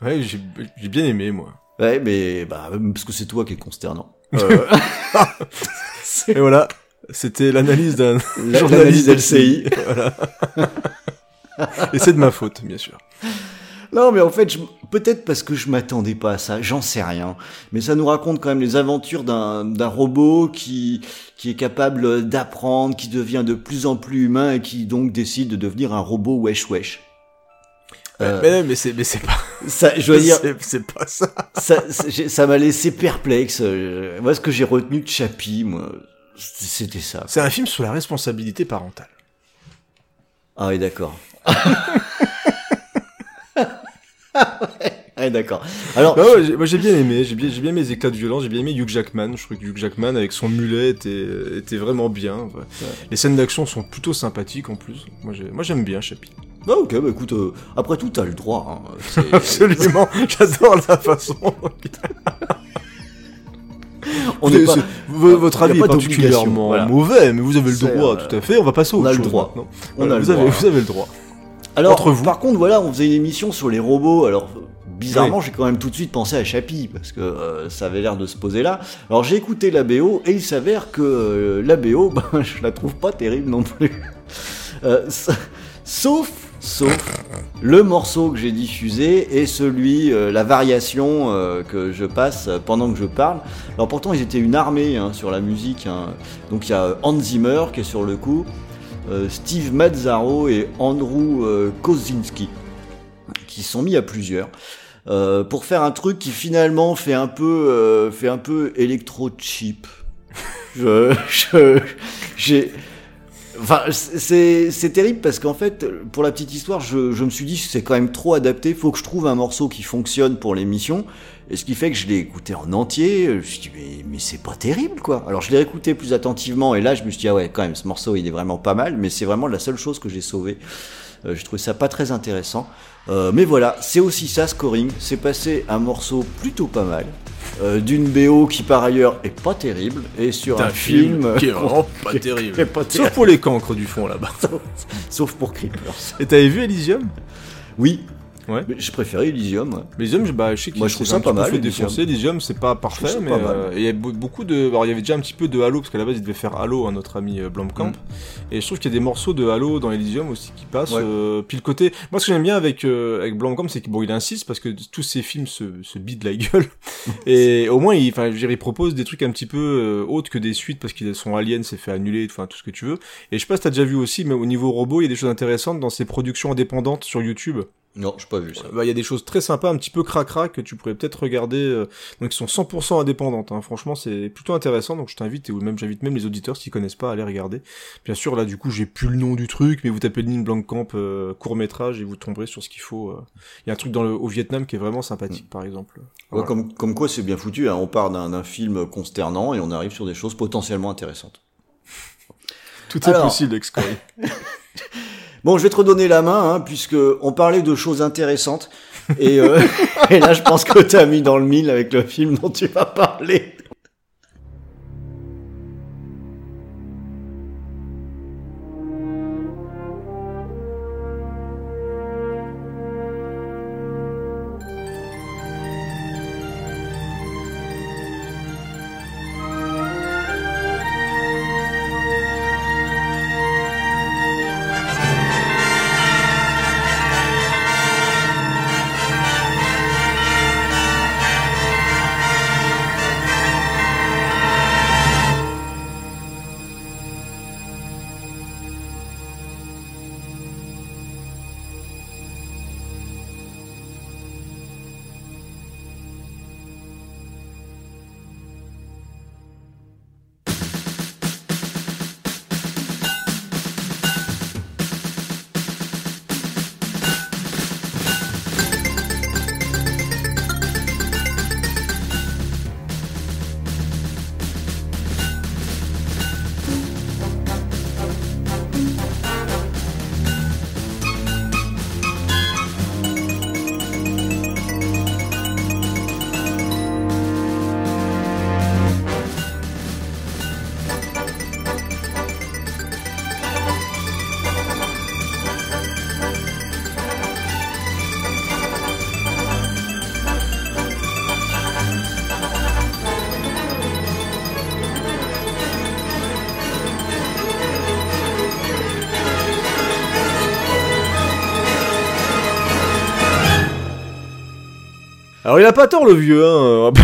Ouais, j'ai bien aimé, moi. Ouais, mais bah, parce que c'est toi qui est consternant. Euh, Et voilà, c'était l'analyse d'un journaliste LCI. voilà. Et c'est de ma faute, bien sûr. Non, mais en fait, je- peut-être parce que je m'attendais pas à ça, j'en sais rien. Mais ça nous raconte quand même les aventures d'un d'un robot qui qui est capable d'apprendre, qui devient de plus en plus humain et qui donc décide de devenir un robot wesh wesh. Euh, Mais, mais c'est mais c'est pas ça, je dois dire, c'est- pas ça. ça, m'a laissé perplexe. Euh, Moi, ce que j'ai retenu de Chappie, moi, c'était ça. C'est un film sur la responsabilité parentale. Ah oui, d'accord. ah, d'accord. Alors, Ah ouais, j'ai- moi j'ai bien aimé, j'ai bien, j'ai bien aimé les éclats de violence, j'ai bien aimé Hugh Jackman, je trouve que Hugh Jackman avec son mulet était, était vraiment bien. ouais. Les scènes d'action sont plutôt sympathiques en plus. Moi j'aime bien Chappie. Bah, ok, bah écoute, euh, après tout, t'as le droit. Hein. Absolument, j'adore la façon. On Vous- n'est pas- votre avis est particulièrement voilà. mauvais, mais vous avez le droit, euh, tout à fait. On va passer au on a le droit. On a Voilà, le vous, avez, droit. vous avez le droit. Alors, Entre vous. par contre, voilà, on faisait une émission sur les robots. Alors, bizarrement, j'ai quand même tout de suite pensé à Chappie parce que euh, ça avait l'air de se poser là. Alors, j'ai écouté la BO et il s'avère que euh, la BO, ben, je la trouve pas terrible non plus. Sa- sauf, sauf le morceau que j'ai diffusé et celui, euh, la variation euh, que je passe pendant que je parle. Alors, pourtant, ils étaient une armée hein, sur la musique. hein. Donc, il y a euh, Hans Zimmer qui est sur le coup. Steve Mazzaro et Andrew Kozinski qui sont mis à plusieurs pour faire un truc qui finalement fait un peu fait un peu électro cheap. Je j'ai Enfin, c'est terrible parce qu'en fait, pour la petite histoire, je, je me suis dit c'est quand même trop adapté. Faut que je trouve un morceau qui fonctionne pour l'émission. Et ce qui fait que je l'ai écouté en entier. Je me suis dit mais, mais c'est pas terrible quoi. Alors je l'ai écouté plus attentivement et là je me suis dit ah ouais quand même ce morceau il est vraiment pas mal. Mais c'est vraiment la seule chose que j'ai sauvée. Euh, je trouvais ça pas très intéressant. Euh, mais voilà, c'est aussi ça scoring. C'est passé un morceau plutôt pas mal. euh, d'une BO qui par ailleurs est pas terrible et sur un, film, qui est vraiment pas qui est- terrible. qui est pas Sauf terrible. pour les cancres du fond là-bas. sauf pour Creepers. Et t'avais vu Elysium? Oui, Ouais. mais je préférais Elysium. ouais. Elysium, je- bah, je sais qu'il Moi, je trouve ça un pas mal, fait Elysium. défoncer. Elysium, c'est pas parfait, mais pas euh, il y a be- beaucoup de. Alors, il y avait déjà un petit peu de Halo, parce qu'à la base, il devait faire Halo, hein, notre ami euh, Blomkamp. Mm. Et je trouve qu'il y a des morceaux de Halo dans Elysium aussi qui passent. Ouais. euh, puis le côté. Moi, ce que j'aime bien avec, euh, avec Blomkamp, c'est qu'il bon, il insiste parce que tous ses films se, se bident la gueule. et au moins, il, enfin, je veux dire, il propose des trucs un petit peu euh, autres que des suites parce qu'ils sont aliens, c'est fait annuler, enfin, tout ce que tu veux. Et je sais pas si t'as déjà vu aussi, mais au niveau robot, il y a des choses intéressantes dans ses productions indépendantes sur YouTube. Non, j'ai pas vu ça. Bah, il y a des choses très sympas, un petit peu cracra que tu pourrais peut-être regarder, euh, donc qui sont 100% indépendantes. Hein. Franchement, c'est plutôt intéressant. Donc je t'invite et ou même j'invite même les auditeurs s'ils connaissent pas à aller regarder. Bien sûr, là du coup, j'ai plus le nom du truc, mais vous tapez Lynn Blancamp euh, court métrage et vous tomberez sur ce qu'il faut. euh. Il y a un truc dans le au Vietnam qui est vraiment sympathique, par exemple. Ouais, comme, comme quoi c'est bien foutu, hein. on part d'un film consternant et on arrive sur des choses potentiellement intéressantes. Tout est Alors. possible, Scory. Bon, je vais te redonner la main, hein, puisque on parlait de choses intéressantes, et, euh, et là je pense que t'as mis dans le mille avec le film dont tu vas parler. Pas tort le vieux, hein.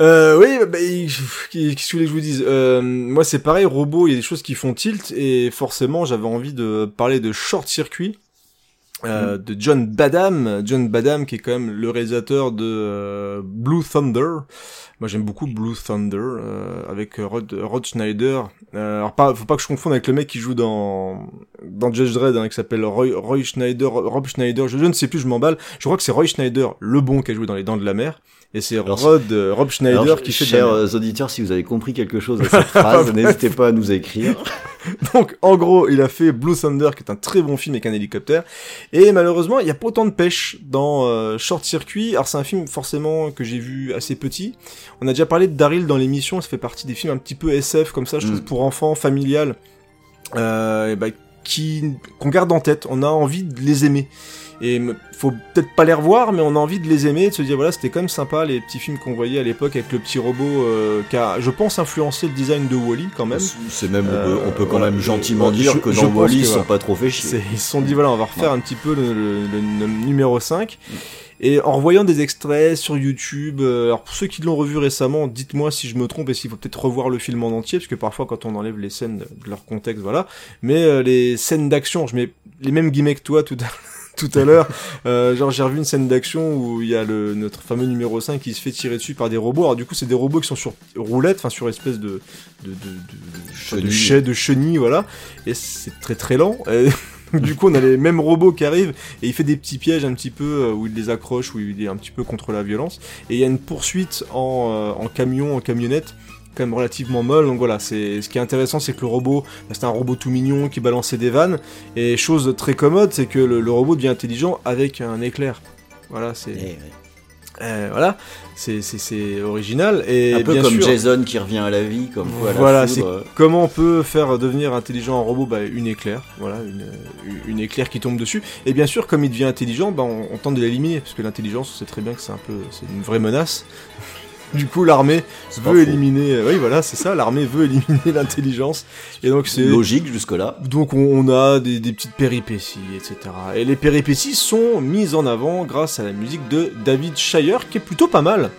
Euh, oui, bah, qu'est-ce que je voulais que je vous dise? Euh, Moi, c'est pareil, robot, il y a des choses qui font tilt, et forcément, j'avais envie de parler de Short Circuit, euh, mm. de John Badham, John Badham qui est quand même le réalisateur de euh, Blue Thunder. Moi j'aime beaucoup Blue Thunder euh, avec Rod, Rod Schneider. alors pas, faut pas que je confonde avec le mec qui joue dans dans Judge Dredd hein, qui s'appelle Roy, Roy Schneider, Rob Schneider. Je, je ne sais plus, je m'emballe. Je crois que c'est Roy Schneider, le bon qui a joué dans Les Dents de la Mer. Et c'est Rod, euh, Rob Schneider qui fait Chers euh, auditeurs, si vous avez compris quelque chose à cette phrase, n'hésitez pas à nous écrire. Donc, en gros, il a fait Blue Thunder, qui est un très bon film avec un hélicoptère. Et malheureusement, il y a pas autant de pêche dans euh, Short Circuit. Alors, c'est un film forcément que j'ai vu assez petit. On a déjà parlé de Daryl dans l'émission. Ça fait partie des films un petit peu SF comme ça, je trouve, mm. pour enfants, familial, euh, et bah, qui qu'on garde en tête. On a envie de les aimer. Et faut peut-être pas les revoir, mais on a envie de les aimer, de se dire voilà, c'était quand même sympa les petits films qu'on voyait à l'époque avec le petit robot euh, qui a, je pense, influencé le design de Wally quand même. C'est même, on peut, quand même gentiment dire que dans Wally, ils sont pas trop fait chier. Ils se sont dit voilà, on va refaire un petit peu le, numéro 5. Et en revoyant des extraits sur YouTube, euh, alors pour ceux qui l'ont revu récemment, dites-moi si je me trompe et s'il faut peut-être revoir le film en entier, parce que parfois quand on enlève les scènes de leur contexte, voilà. Mais euh, les scènes d'action, je mets les mêmes guillemets que toi tout à l'heure tout à l'heure. Euh, genre j'ai revu une scène d'action où il y a le notre fameux numéro 5 qui se fait tirer dessus par des robots. Alors du coup c'est des robots qui sont sur roulette, enfin sur espèce de de de, de, chenille. de chenille, voilà. Et c'est très très lent. du coup on a les mêmes robots qui arrivent et il fait des petits pièges un petit peu euh, où il les accroche, où il est un petit peu contre la violence. Et il y a une poursuite en, euh, camion, en camionnette quand même relativement molle. Donc voilà, c'est ce qui est intéressant, c'est que le robot, bah, c'est un robot tout mignon qui balançait des vannes. Et chose très commode, c'est que le, robot devient intelligent avec un éclair. Voilà, c'est. Eh euh, voilà, c'est original et un peu bien comme Jason qui revient à la vie, comme voilà, c'est comment on peut faire devenir intelligent un robot, bah, une éclair, voilà, une, une, éclair qui tombe dessus. Et bien sûr, comme il devient intelligent, bah, on, on tente de l'éliminer parce que l'intelligence, on sait très bien que c'est un peu, c'est une vraie menace. Du coup, l'armée veut éliminer. Euh, oui, voilà, c'est ça. L'armée veut éliminer l'intelligence. Et donc c'est logique jusque là. Donc on, a des, petites péripéties, etc. Et les péripéties sont mises en avant grâce à la musique de David Shire, qui est plutôt pas mal.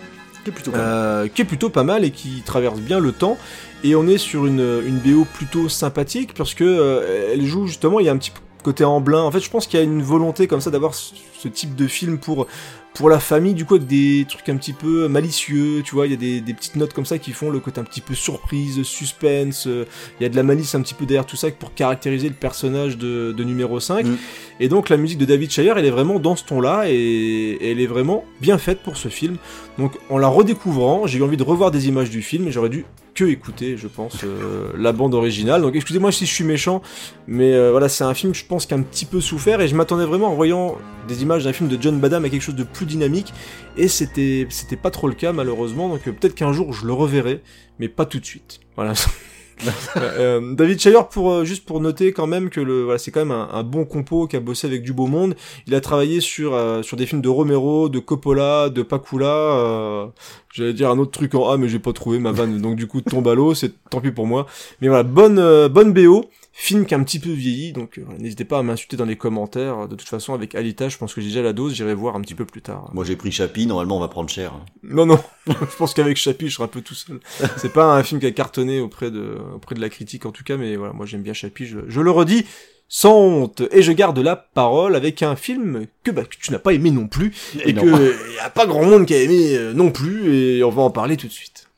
Qui est plutôt pas mal. Euh, qui est plutôt pas mal et qui traverse bien le temps. Et on est sur une, une BO plutôt sympathique parce que euh, elle joue justement. Il y a un petit côté en blanc. En fait, je pense qu'il y a une volonté comme ça d'avoir ce type de film pour pour la famille, du coup, avec des trucs un petit peu malicieux, tu vois, il y a des, des, petites notes comme ça qui font le côté un petit peu surprise, suspense, euh, il y a de la malice un petit peu derrière tout ça pour caractériser le personnage de, de numéro 5. Mm. Et donc la musique de David Shire, elle est vraiment dans ce ton-là, et, elle est vraiment bien faite pour ce film. Donc en la redécouvrant, j'ai eu envie de revoir des images du film, et j'aurais dû que écouter, je pense, euh, la bande originale. Donc excusez-moi si je suis méchant, mais euh, voilà, c'est un film, je pense, qui a un petit peu souffert, et je m'attendais vraiment en voyant des images d'un film de John Badham à quelque chose de plus dynamique, et c'était c'était pas trop le cas malheureusement. Donc euh, peut-être qu'un jour je le reverrai, mais pas tout de suite. Voilà. euh, David Shire pour euh, juste pour noter quand même que le voilà c'est quand même un, bon compo qui a bossé avec du beau monde. Il a travaillé sur euh, sur des films de Romero, de Coppola, de Pacula. Euh, J'allais dire un autre truc en A mais j'ai pas trouvé ma vanne donc du coup tombe à l'eau c'est tant pis pour moi. Mais voilà bonne bonne BO. Film qui a un petit peu vieilli, donc euh, n'hésitez pas à m'insulter dans les commentaires. De toute façon, avec Alita, je pense que j'ai déjà la dose, j'irai voir un petit peu plus tard. Moi j'ai pris Chapi, normalement on va prendre cher. Non, non, je pense qu'avec Chapi, je serai un peu tout seul. C'est pas un film qui a cartonné auprès de, auprès de la critique en tout cas, mais voilà, moi j'aime bien Chapi, je, je le redis sans honte. Et je garde la parole avec un film que, bah, que tu n'as pas aimé non plus, et, qu'il que y a pas grand monde qui a aimé euh, non plus, et on va en parler tout de suite.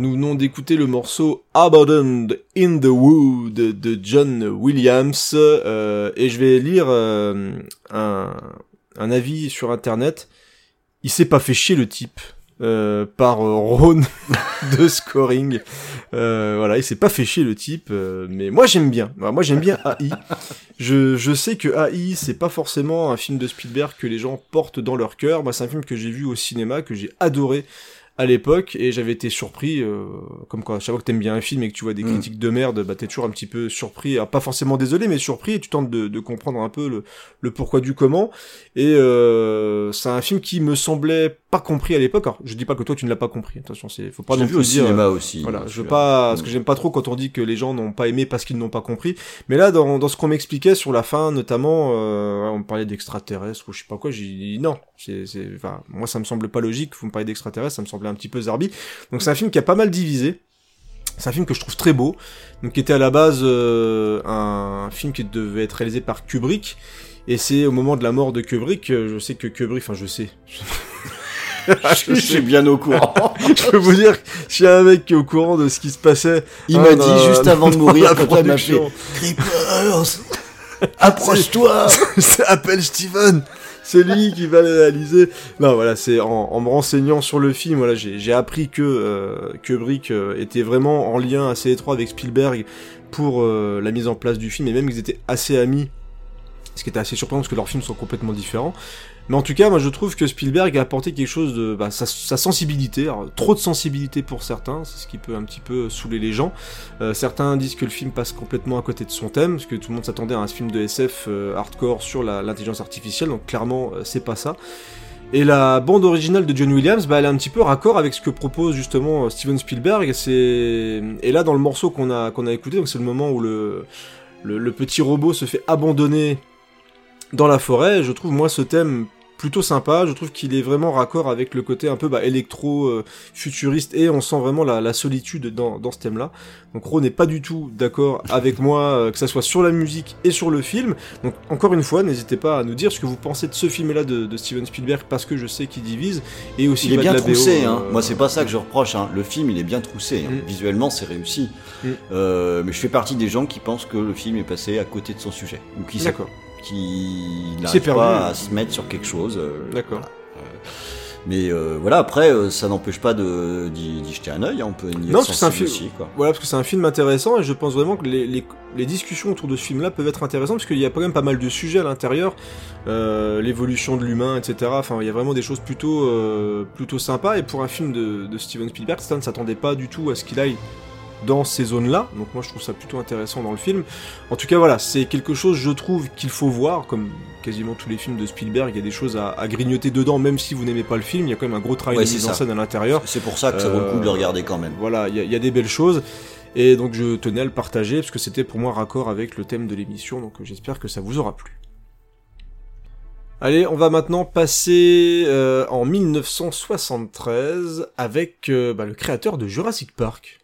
Nous venons d'écouter le morceau Abandoned in the Wood de John Williams euh, et je vais lire euh, un, avis sur internet. Il s'est pas fait chier le type. Euh, par Ron de scoring. Voilà, il s'est pas fait chier le type, mais moi j'aime bien. Moi j'aime bien AI. Je, sais que AI c'est pas forcément un film de Spielberg que les gens portent dans leur cœur. C'est un film que j'ai vu au cinéma, que j'ai adoré à l'époque et j'avais été surpris euh, comme quoi chaque fois que t'aimes bien un film et que tu vois des Mm. critiques de merde bah t'es toujours un petit peu surpris ah, pas forcément désolé mais surpris et tu tentes de, de comprendre un peu le, le pourquoi du comment et euh, c'est un film qui me semblait pas compris à l'époque alors je dis pas que toi tu ne l'as pas compris attention c'est faut pas non plus au dire cinéma aussi. voilà, euh, je veux pas, parce Mm. que j'aime pas trop quand on dit que les gens n'ont pas aimé parce qu'ils n'ont pas compris. Mais là, dans, dans ce qu'on m'expliquait sur la fin, notamment, euh, on me parlait d'extraterrestres ou je sais pas quoi, j'ai dit non. C'est, c'est, enfin, moi, ça me semble pas logique. Vous me parlez d'extraterrestres, ça me semblait un petit peu zarbi. Donc c'est un film qui a pas mal divisé. C'est un film que je trouve très beau, donc qui était à la base euh, un film qui devait être réalisé par Kubrick. Et c'est au moment de la mort de Kubrick, je sais que Kubrick, enfin je sais, Je suis bien au courant. je peux vous dire, je suis un mec qui est au courant de ce qui se passait. Il m'a dans- dit juste avant de mourir quand m'a fait approche-toi. Appelle Steven c'est lui qui va le réaliser. Non, voilà, c'est en, me renseignant sur le film, voilà, j'ai appris que euh, Kubrick euh, était vraiment en lien assez étroit avec Spielberg pour euh, la mise en place du film, et même ils étaient assez amis, ce qui était assez surprenant parce que leurs films sont complètement différents. Mais en tout cas, moi je trouve que Spielberg a apporté quelque chose de bah, sa, sensibilité, trop de sensibilité pour certains, c'est ce qui peut un petit peu saouler les gens. Euh, certains disent que le film passe complètement à côté de son thème, parce que tout le monde s'attendait à un film de SF euh, hardcore sur l'intelligence artificielle, donc clairement euh, c'est pas ça. Et la bande originale de John Williams, bah, elle est un petit peu raccord avec ce que propose justement Steven Spielberg. Et là dans le morceau qu'on a a écouté, c'est le moment où le petit robot se fait abandonner dans la forêt. Je trouve moi ce thème plutôt sympa. Je trouve qu'il est vraiment raccord avec le côté un peu bah, électro euh, futuriste et on sent vraiment la, la solitude dans, dans ce thème-là. Donc Ro n'est pas du tout d'accord avec moi, euh, que ça soit sur la musique et sur le film. Donc encore une fois, n'hésitez pas à nous dire ce que vous pensez de ce film-là de, de Steven Spielberg parce que je sais qu'il divise et aussi Il est bah, bien de la BO, troussé, hein. euh, Moi, c'est pas ça que je reproche. Hein. Le film, il est bien troussé. hein. Mm. Visuellement, c'est réussi. Mm. Euh, mais je fais partie des gens qui pensent que le film est passé à côté de son sujet, ou qui D'accord, qui n'arrive perdu. pas à se mettre sur quelque chose. euh, d'accord. Mais euh, voilà, après, euh, ça n'empêche pas d'y jeter un œil. hein. On peut y Non, être parce que c'est un film- aussi, quoi. Voilà, parce que c'est un film intéressant et je pense vraiment que les, les, les discussions autour de ce film-là peuvent être intéressantes parce qu'il y a quand même pas mal de sujets à l'intérieur, euh, l'évolution de l'humain, etc. Enfin, il y a vraiment des choses plutôt euh, plutôt sympas et pour un film de, de Steven Spielberg, Stan ne s'attendait pas du tout à ce qu'il aille dans ces zones-là. Donc moi, je trouve ça plutôt intéressant dans le film. En tout cas, voilà, c'est quelque chose, je trouve, qu'il faut voir, comme quasiment tous les films de Spielberg. Il y a des choses à, à grignoter dedans, même si vous n'aimez pas le film. Il y a quand même un gros travail Ouais, de mise en scène à l'intérieur. C'est pour ça que ça vaut le coup de le Euh, regarder quand même. Voilà, il y, a- il y a des belles choses. Et donc je tenais à le partager parce que c'était pour moi raccord avec le thème de l'émission, donc j'espère que ça vous aura plu. Allez, on va maintenant passer euh, en 1973 avec euh, bah, le créateur de Jurassic Park.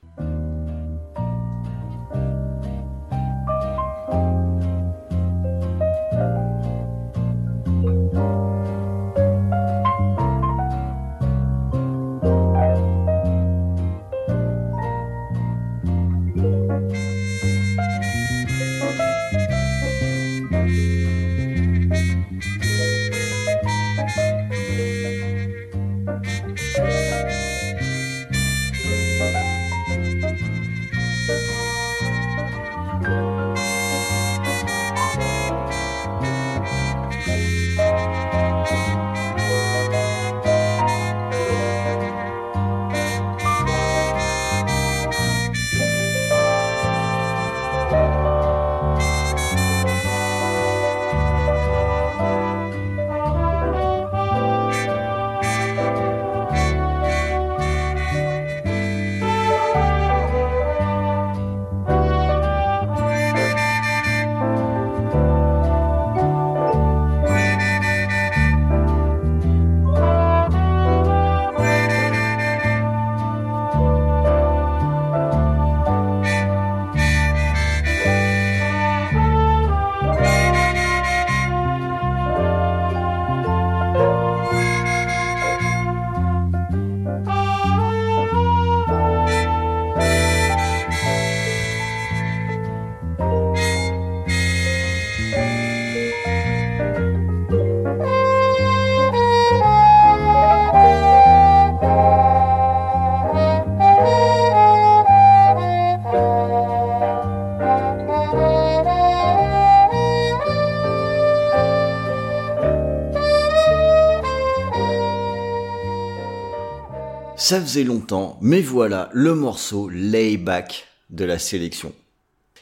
Ça faisait longtemps, mais voilà le morceau Layback de la sélection.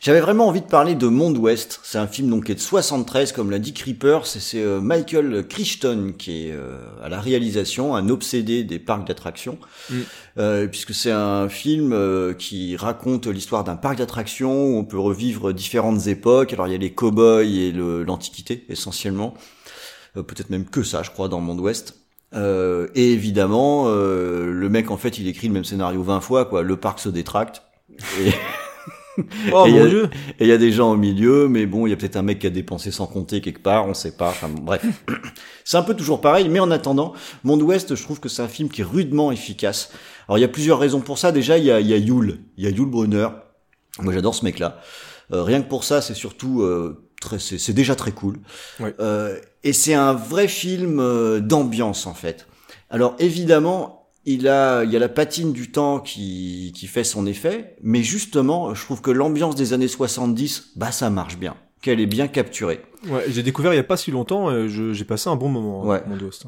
J'avais vraiment envie de parler de Monde Ouest. C'est un film donc qui est de 73, comme l'a dit Creeper. C'est euh, Michael Crichton qui est euh, à la réalisation, un obsédé des parcs d'attractions, Mm. Euh, puisque c'est un film qui raconte l'histoire d'un parc d'attractions où on peut revivre différentes époques. Alors il y a les cow-boys et l'Antiquité essentiellement, peut-être même que ça, je crois, dans Monde Ouest. Euh, et évidemment, euh, le mec en fait, il écrit le même scénario 20 fois, quoi. Le parc se détracte. Et Oh Et il y mon a- dieu et il y a des gens au milieu, mais bon, il y a peut-être un mec qui a dépensé sans compter quelque part, on sait pas. Enfin, bref, c'est un peu toujours pareil. Mais en attendant, Monde Ouest, je trouve que c'est un film qui est rudement efficace. Alors il y a plusieurs raisons pour ça. Déjà, il y a, il y a Yul, il y a Yul Brunner. Moi, j'adore ce mec-là. Euh, rien que pour ça, c'est surtout euh, très, c'est déjà très cool. Ouais. Euh, et c'est un vrai film euh, d'ambiance en fait. Alors évidemment, il a, il y a la patine du temps qui, qui fait son effet, mais justement, je trouve que l'ambiance des années 70, bah ça marche bien, qu'elle est bien capturée. Ouais, j'ai découvert il y a pas si longtemps, et je- j'ai passé un bon moment, hein, Ouais. Monde Ouest.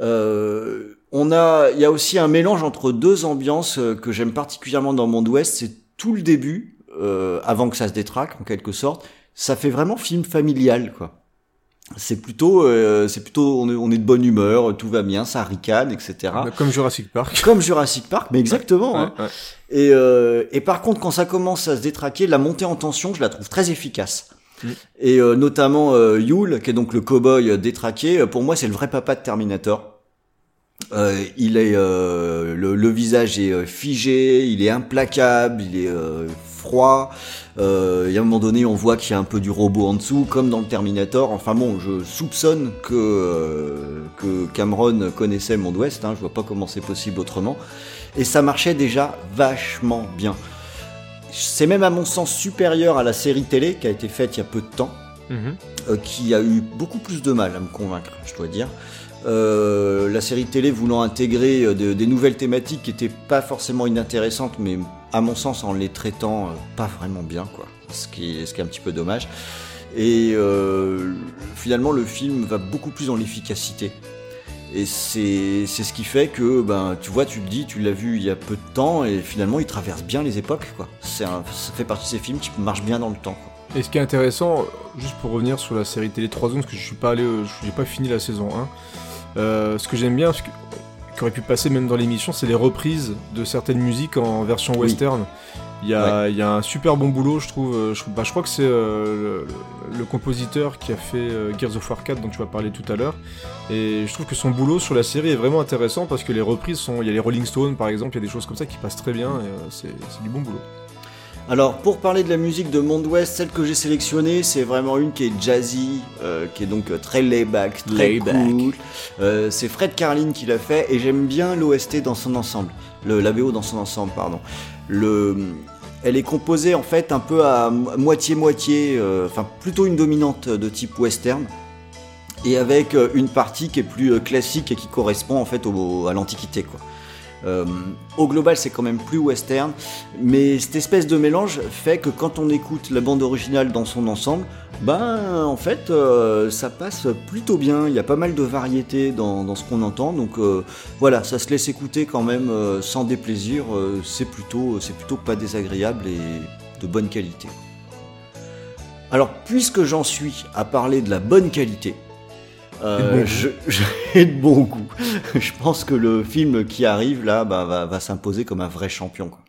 Euh, on a, il y a aussi un mélange entre deux ambiances euh, que j'aime particulièrement dans Monde Ouest. C'est tout le début, euh, avant que ça se détraque en quelque sorte. Ça fait vraiment film familial, quoi. C'est plutôt, euh, c'est plutôt, on est, on est de bonne humeur, tout va bien, ça ricane, etc. Bah, Comme Jurassic Park. Comme Jurassic Park, mais exactement. hein. Ouais. Et, euh, et par contre, quand ça commence à se détraquer, la montée en tension, je la trouve très efficace. Mm. Et euh, notamment euh, Yule, qui est donc le cowboy euh, détraqué, euh, pour moi c'est le vrai papa de Terminator. Euh, il est euh, le, le visage est figé, il est implacable, il est euh, froid. Euh, et à un moment donné, on voit qu'il y a un peu du robot en dessous, comme dans le Terminator. Enfin bon, je soupçonne que euh, que Cameron connaissait Monde Ouest. Hein, je vois pas comment c'est possible autrement. Et ça marchait déjà vachement bien. C'est même à mon sens supérieur à la série télé qui a été faite il y a peu de temps Mhm. euh, qui a eu beaucoup plus de mal à me convaincre, je dois dire. Euh, la série télé voulant intégrer de- des nouvelles thématiques qui étaient pas forcément inintéressantes, mais à mon sens en les traitant euh, pas vraiment bien, quoi. Ce qui, est, un petit peu dommage. Et euh, finalement, le film va beaucoup plus dans l'efficacité. Et c'est ce qui fait que, ben, tu vois, tu le dis, tu l'as vu il y a peu de temps, et finalement, il traverse bien les époques, quoi. C'est un- ça fait partie de ces films qui marchent bien dans le temps. Et ce qui est intéressant, juste pour revenir sur la série télé 3 zones, parce que je suis pas allé, j'ai pas fini la saison 1. euh, ce que j'aime bien, ce que- qui aurait pu passer même dans l'émission, c'est les reprises de certaines musiques en version Oui. western. Il y, a, il y a un super bon boulot, je trouve. euh, Je, bah, je crois que c'est euh, le, le compositeur qui a fait euh, Gears of War 4, dont tu vas parler tout à l'heure. Et je trouve que son boulot sur la série est vraiment intéressant parce que les reprises sont. Il y a les Rolling Stones par exemple, il y a des choses comme ça qui passent très bien et euh, c'est du bon boulot. Alors pour parler de la musique de Monde Ouest, celle que j'ai sélectionnée, c'est vraiment une qui est jazzy, euh, qui est donc euh, très layback, très cool. Euh, c'est Fred Carlin qui l'a fait et j'aime bien l'OST dans son ensemble, le la BO dans son ensemble, pardon. Le, elle est composée en fait un peu à moitié moitié, enfin plutôt une dominante de type western et avec une partie qui est plus classique et qui correspond en fait au- à l'antiquité quoi. Euh, au global, c'est quand même plus western, mais cette espèce de mélange fait que quand on écoute la bande originale dans son ensemble, ben en fait, euh, ça passe plutôt bien. Il y a pas mal de variétés dans, ce qu'on entend, donc euh, voilà, ça se laisse écouter quand même sans déplaisir. c'est plutôt, c'est plutôt pas désagréable et de bonne qualité. Alors, puisque j'en suis à parler de la bonne qualité, euh, et de bon goût. je pense que le film qui arrive là bah, va, va s'imposer comme un vrai champion. quoi.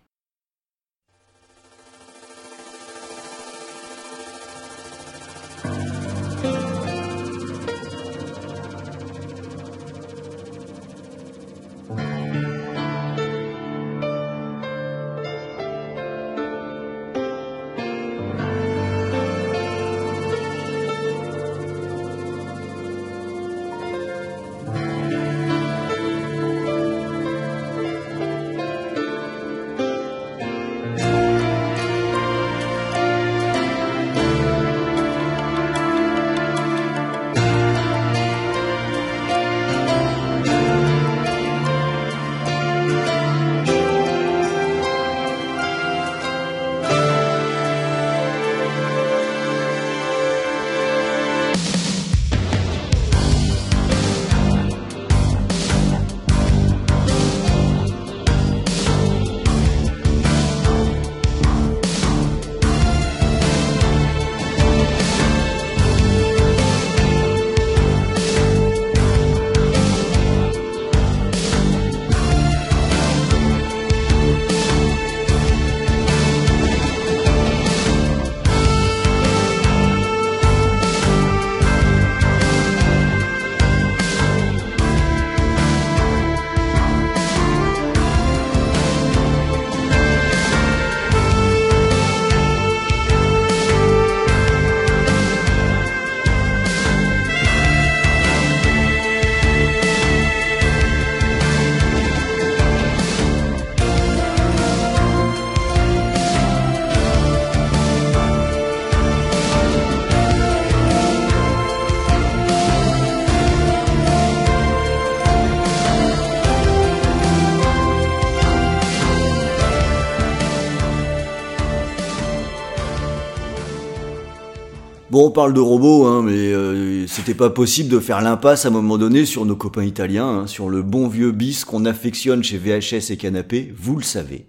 Parle de robots, hein, mais euh, c'était pas possible de faire l'impasse à un moment donné sur nos copains italiens, hein, sur le bon vieux bis qu'on affectionne chez VHS et Canapé, vous le savez.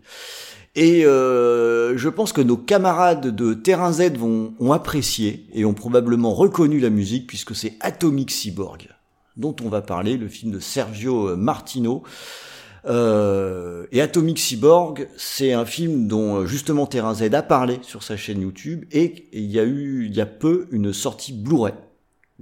Et euh, je pense que nos camarades de Terrain Z vont, ont apprécié et ont probablement reconnu la musique puisque c'est Atomic Cyborg dont on va parler, le film de Sergio Martino. Euh, et Atomic Cyborg, c'est un film dont euh, justement Terrain Z a parlé sur sa chaîne YouTube et il y a eu il y a peu une sortie Blu-ray.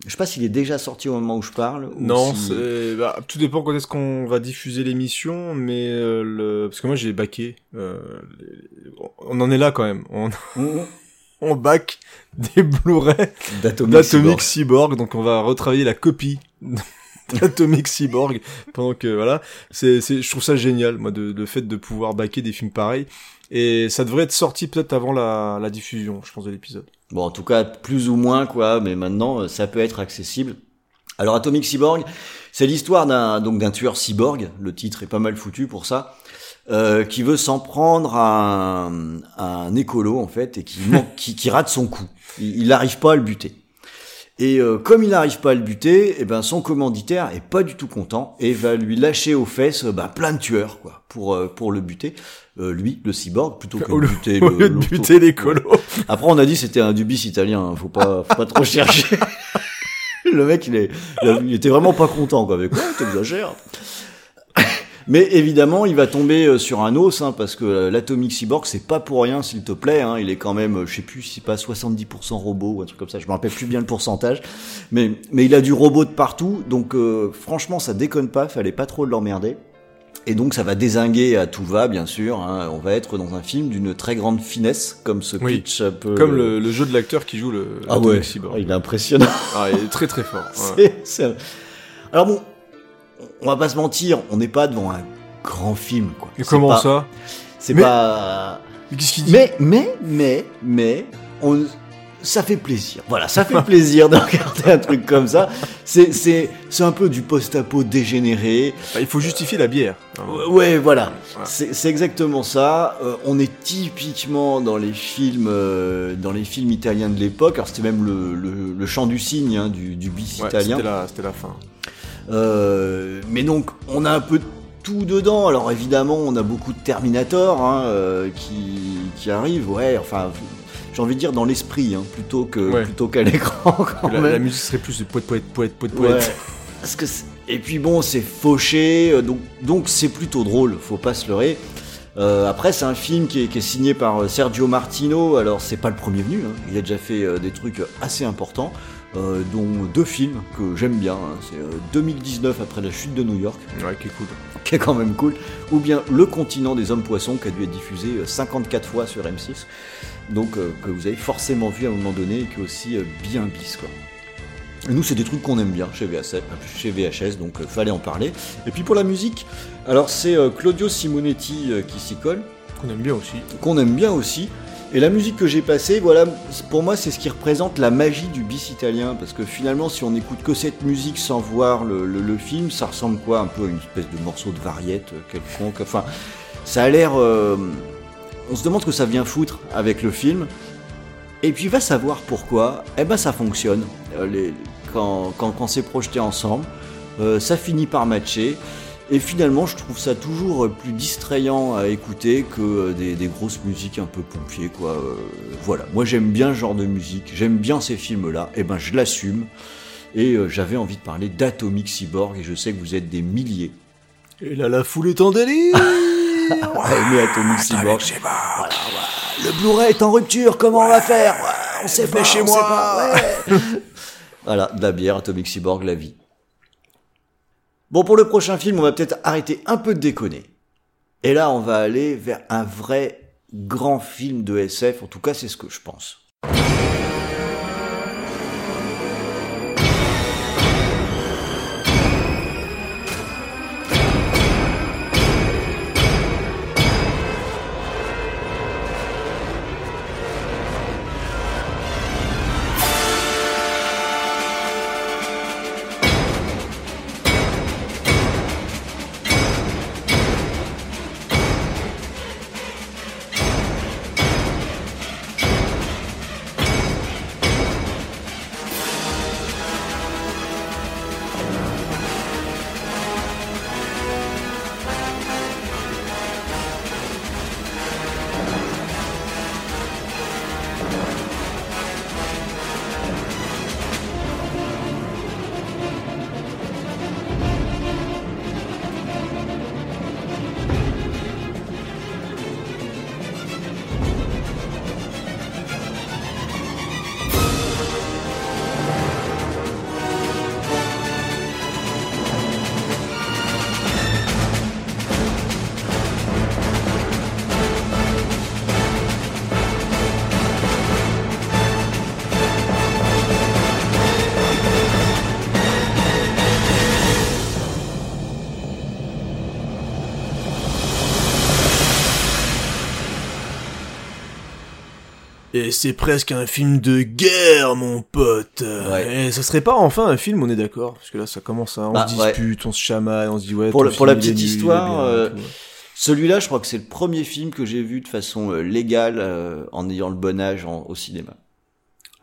Je sais pas s'il est déjà sorti au moment où je parle. ou Non, si- c'est- bah, tout dépend quand est-ce qu'on va diffuser l'émission, mais euh, le... parce que moi j'ai backé. euh, les- On en est là quand même. On, Mhm. on back des Blu-ray d'Atomic d'Atomic Cyborg. Cyborg, donc on va retravailler la copie d'Atomic Cyborg pendant que voilà, c'est je trouve ça génial moi de le fait de pouvoir backer des films pareils et ça devrait être sorti peut-être avant la, diffusion, je pense de l'épisode. Bon, en tout cas, plus ou moins, quoi, mais maintenant, euh, ça peut être accessible. Alors, Atomic Cyborg, c'est l'histoire d'un, donc, d'un tueur cyborg. Le titre est pas mal foutu pour ça. Euh, qui veut s'en prendre à un, écolo, en fait, et qui, qui, qui rate son coup. Il n'arrive pas à le buter. Et euh, comme il n'arrive pas à le buter, eh ben son commanditaire est pas du tout content et va lui lâcher aux fesses euh, ben, plein de tueurs quoi pour euh, pour le buter. Euh, lui, le cyborg, plutôt que de buter Au le, lieu de l'autre. buter l'écolo. Après, on a dit c'était un dubis italien, hein, faut pas, faut pas trop chercher. Le mec, il, est, il était vraiment pas content, quoi. Avec quoi, t'exagères. Mais évidemment, il va tomber euh, sur un os, hein, parce que euh, l'Atomic Cyborg, c'est pas pour rien, s'il te plaît. Hein, il est quand même, euh, je sais plus si c'est pas 70% robot ou un truc comme ça. Je me rappelle plus bien le pourcentage. Mais, mais il a du robot de partout, donc euh, franchement, ça déconne pas. Fallait pas trop l'emmerder. Et donc ça va désinguer à tout va, bien sûr. hein. On va être dans un film d'une très grande finesse, comme ce Oui. pitch un peu... Comme le, le jeu de l'acteur qui joue le Ah ouais, Cyborg. il est impressionnant. Ah, il est très très fort. ouais. C'est- Alors bon, on va pas se mentir, on n'est pas devant un grand film, quoi. Et comment pas- ça C'est Mais- pas... Mais qu'est-ce qu'il dit Mais, mais, mais, mais, on... ça fait plaisir. Voilà, ça fait plaisir de regarder un truc comme ça. C'est, c'est, c'est un peu du post-apo dégénéré. Bah, Il faut justifier la bière. hein. Ouais, voilà. Voilà. C'est c'est exactement ça. Euh, on est typiquement dans les films, euh, dans les films italiens de l'époque. Alors c'était même le, le, le chant du cygne hein, du, du bis Ouais, italien. c'était la, c'était la fin. Euh, mais donc, on a un peu tout dedans. Alors évidemment, on a beaucoup de Terminator hein, euh, qui, qui arrivent. Ouais, enfin, j'ai envie de dire dans l'esprit, hein, plutôt que Ouais. plutôt qu'à l'écran. quand La, même. la musique serait plus de poète, poète, poète, poète, Ouais. poète. Parce que c'est- et puis bon, c'est fauché, euh, donc donc c'est plutôt drôle. Faut pas se leurrer. Euh, après, c'est un film qui est, qui est signé par Sergio Martino. Alors, c'est pas le premier venu. hein. Il a déjà fait des trucs assez importants, euh, dont deux films que j'aime bien. hein. C'est euh, 2019 après la chute de New York, Ouais, qui est cool. qui est quand même cool, ou bien Le continent des hommes poissons, qui a dû être diffusé euh, 54 fois sur M6, donc euh, que vous avez forcément vu à un moment donné, et qui est aussi euh, bien bis quoi. Et nous, c'est des trucs qu'on aime bien chez VHS, chez VHS donc euh, fallait en parler. Et puis pour la musique, alors c'est euh, Claudio Simonetti euh, qui s'y colle, Qu'on aime bien aussi. qu'on aime bien aussi. Et la musique que j'ai passée, voilà, pour moi, c'est ce qui représente la magie du bis italien. Parce que finalement, si on écoute que cette musique sans voir le, film, ça ressemble quoi Un peu à une espèce de morceau de variette euh, quelconque? Enfin, ça a l'air. euh, on se demande ce que ça vient foutre avec le film. Et puis, va savoir pourquoi. Eh ben, ça fonctionne. Euh, quand quand, c'est projeté ensemble, ça finit par matcher. Et finalement, je trouve ça toujours euh, plus distrayant à écouter que euh, des, des grosses musiques un peu pompiers, quoi. Euh, voilà, moi j'aime bien ce genre de musique, j'aime bien ces films-là, et ben je l'assume. Et euh, j'avais envie de parler d'Atomic Cyborg, et je sais que vous êtes des milliers Et là, la foule est en délire. aimer Atomic Cyborg. Voilà, ouais. Le Blu-ray est en rupture, comment on va faire? Ouais, On sait pas, chez on sait moi. pas. Voilà, de la bière, Atomic Cyborg, la vie. Bon, pour le prochain film, on va peut-être arrêter un peu de déconner. Et là, on va aller vers un vrai grand film de SF, en tout cas, c'est ce que je pense. C'est presque un film de guerre, mon pote. Ouais. Et ça serait pas enfin un film, on est d'accord? Parce que là, ça commence à... On Bah, se ouais. dispute, on se chamaille, on se dit ouais... Pour le- pour la petite histoire, euh. Celui-là, je crois que c'est le premier film que j'ai vu de façon euh, légale euh, en ayant le bon âge en- au cinéma.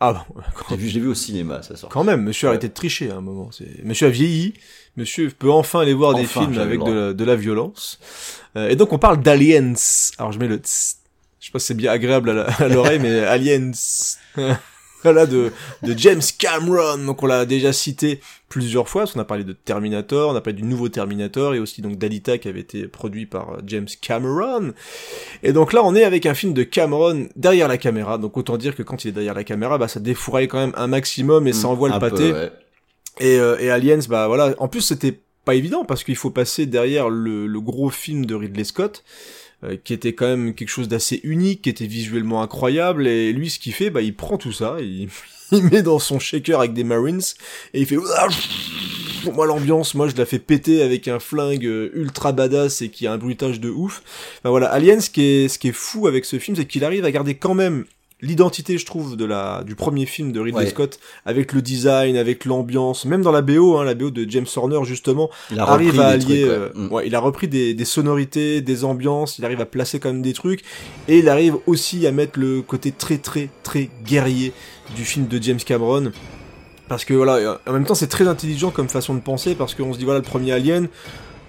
Ah bah, J'ai quand, vu, je l'ai vu au cinéma, ça sort. quand même, monsieur a arrêté de tricher à un moment. Monsieur a vieilli, monsieur peut enfin aller voir des films avec de la, de la violence. Et donc on parle d'Aliens. Alors je mets le tss. Je sais pas si c'est bien agréable à, l'oreille, mais Aliens. voilà, de, de James Cameron. Donc on l'a déjà cité plusieurs fois, parce qu'on a parlé de Terminator, on a parlé du nouveau Terminator, et aussi donc d'Alita qui avait été produit par euh, James Cameron. Et donc là, on est avec un film de Cameron derrière la caméra. Donc autant dire que quand il est derrière la caméra, bah ça défouraille quand même un maximum et ça envoie le Mm, Un peu, pâté. ouais. Et, euh, et Aliens, bah voilà. En plus, c'était pas évident parce qu'il faut passer derrière le, le gros film de Ridley Scott, euh, qui était quand même quelque chose d'assez unique, qui était visuellement incroyable. Et lui, ce qu'il fait, bah il prend tout ça, il, il met dans son shaker avec des Marines et il fait. Moi, l'ambiance, moi, je la fais péter avec un flingue euh, ultra badass et qui a un bruitage de ouf. Enfin voilà, Aliens, ce qui est, ce qui est fou avec ce film, c'est qu'il arrive à garder quand même l'identité, je trouve, de la, du premier film de Ridley Ouais. Scott, avec le design, avec l'ambiance, même dans la BO, hein, la BO de James Horner, justement, Il arrive à allier, trucs, ouais. euh, Mm. ouais, il a repris des, des sonorités, des ambiances, il arrive à placer quand même des trucs, et il arrive aussi à mettre le côté très très très guerrier du film de James Cameron. Parce que voilà, en même temps c'est très intelligent comme façon de penser, parce qu'on se dit voilà le premier Alien,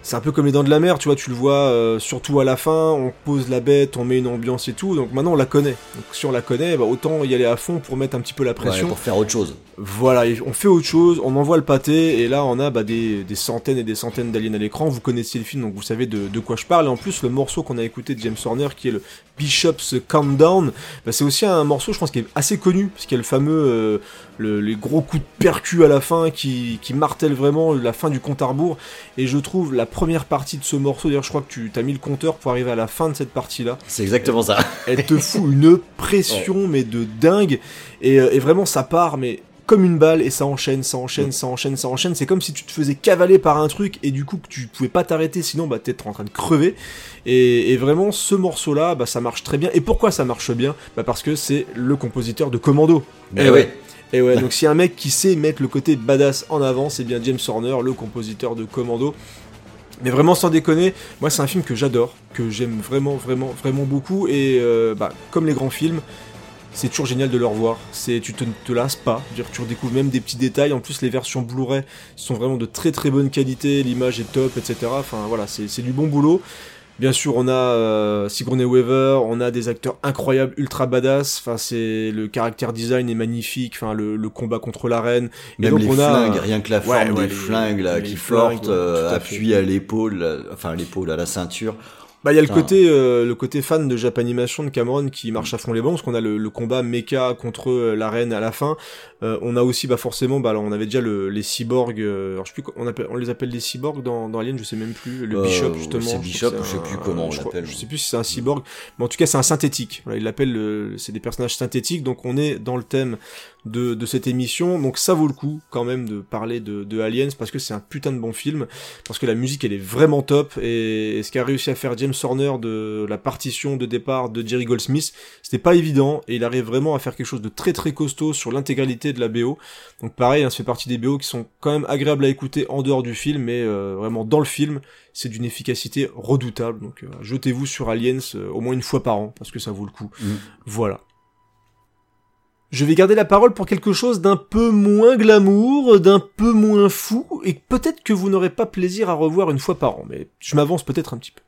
c'est un peu comme les dents de la mer, tu vois, tu le vois euh, surtout à la fin, on pose la bête, on met une ambiance et tout, donc maintenant on la connaît. Donc si on la connaît, bah, autant y aller à fond pour mettre un petit peu la Ouais, pression. pour faire autre chose. Voilà, on fait autre chose, on envoie le pâté, et là on a bah, des, des centaines et des centaines d'aliens à l'écran. Vous connaissez le film, donc vous savez de, de quoi je parle. Et en plus, le morceau qu'on a écouté de James Horner, qui est le Bishop's Countdown, bah, c'est aussi un morceau, je pense, qui est assez connu, parce qu'il y a le fameux, euh, le- les gros coups de percu à la fin qui, qui martèlent vraiment la fin du compte à rebours. Et je trouve la première partie de ce morceau, d'ailleurs, je crois que tu as mis le compteur pour arriver à la fin de cette partie-là C'est exactement ça. elle te fout une pression mais de dingue et, euh, et vraiment ça part mais comme une balle et ça enchaîne, ça enchaîne, ça enchaîne, ça enchaîne. C'est comme si tu te faisais cavaler par un truc et du coup que tu pouvais pas t'arrêter sinon bah t'es en train de crever. Et, et vraiment ce morceau là bah ça marche très bien. Et pourquoi ça marche bien? Bah parce que c'est le compositeur de Commando. Mais Eh ouais. Et ouais, donc si un mec qui sait mettre le côté badass en avant, c'est bien James Horner, le compositeur de Commando. Mais vraiment sans déconner, moi c'est un film que j'adore, que j'aime vraiment, vraiment, vraiment beaucoup. Et euh, bah, comme les grands films, c'est toujours génial de le revoir. C'est, tu te, te lasses pas, dire, tu redécouvres même des petits détails. En plus, les versions Blu-ray sont vraiment de très très bonne qualité, l'image est top, etc. Enfin voilà, c'est, c'est du bon boulot. Bien sûr, on a euh, Sigourney Weaver, on a des acteurs incroyables, ultra badass. Enfin, c'est le caractère design est magnifique. Enfin, le, le combat contre la reine. Et Même donc les on a rien que la forme ouais, des les- flingues là, les qui flirtent, euh, tout à l'épaule, là, enfin à l'épaule, à la ceinture. Bah il y a le côté euh, le côté fan de Japanimation de Cameron qui marche à fond les bons parce qu'on a le, le combat mecha contre euh, la reine à la fin. Euh, on a aussi bah forcément bah alors, on avait déjà le, les cyborgs. euh, alors je sais plus on appelle on les appelle des cyborgs dans, dans Alien je sais même plus le Euh, Bishop justement. c'est je Bishop, je sais plus comment on je crois- l'appelle. Je sais plus si c'est un cyborg mais en tout cas c'est un synthétique. Voilà il l'appelle le- c'est des personnages synthétiques donc on est dans le thème de, de cette émission donc ça vaut le coup quand même de parler de, de Aliens parce que c'est un putain de bon film parce que la musique elle est vraiment top et, et ce qu'a réussi à faire James Horner de la partition de départ de Jerry Goldsmith c'était pas évident et il arrive vraiment à faire quelque chose de très très costaud sur l'intégralité de la BO donc pareil hein, ça fait partie des BO qui sont quand même agréables à écouter en dehors du film mais euh, vraiment dans le film c'est d'une efficacité redoutable donc euh, jetez-vous sur Aliens euh, au moins une fois par an parce que ça vaut le coup Mm. voilà je vais garder la parole pour quelque chose d'un peu moins glamour, d'un peu moins fou, et peut-être que vous n'aurez pas plaisir à revoir une fois par an, mais je m'avance peut-être un petit peu.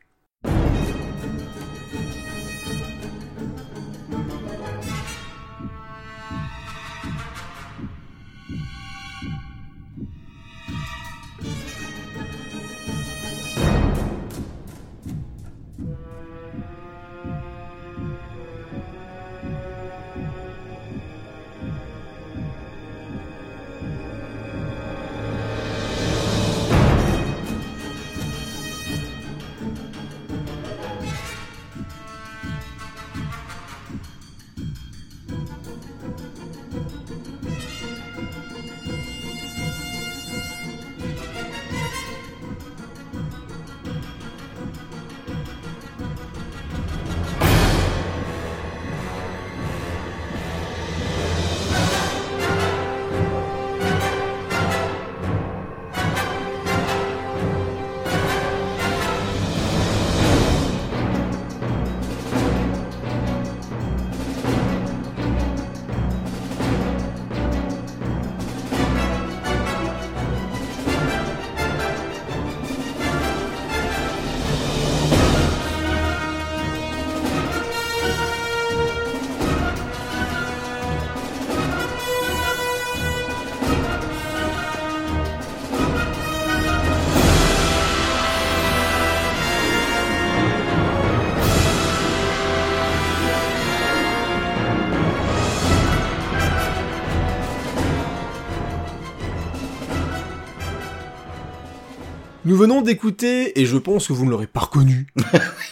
Nous venons d'écouter, et je pense que vous ne l'aurez pas reconnu,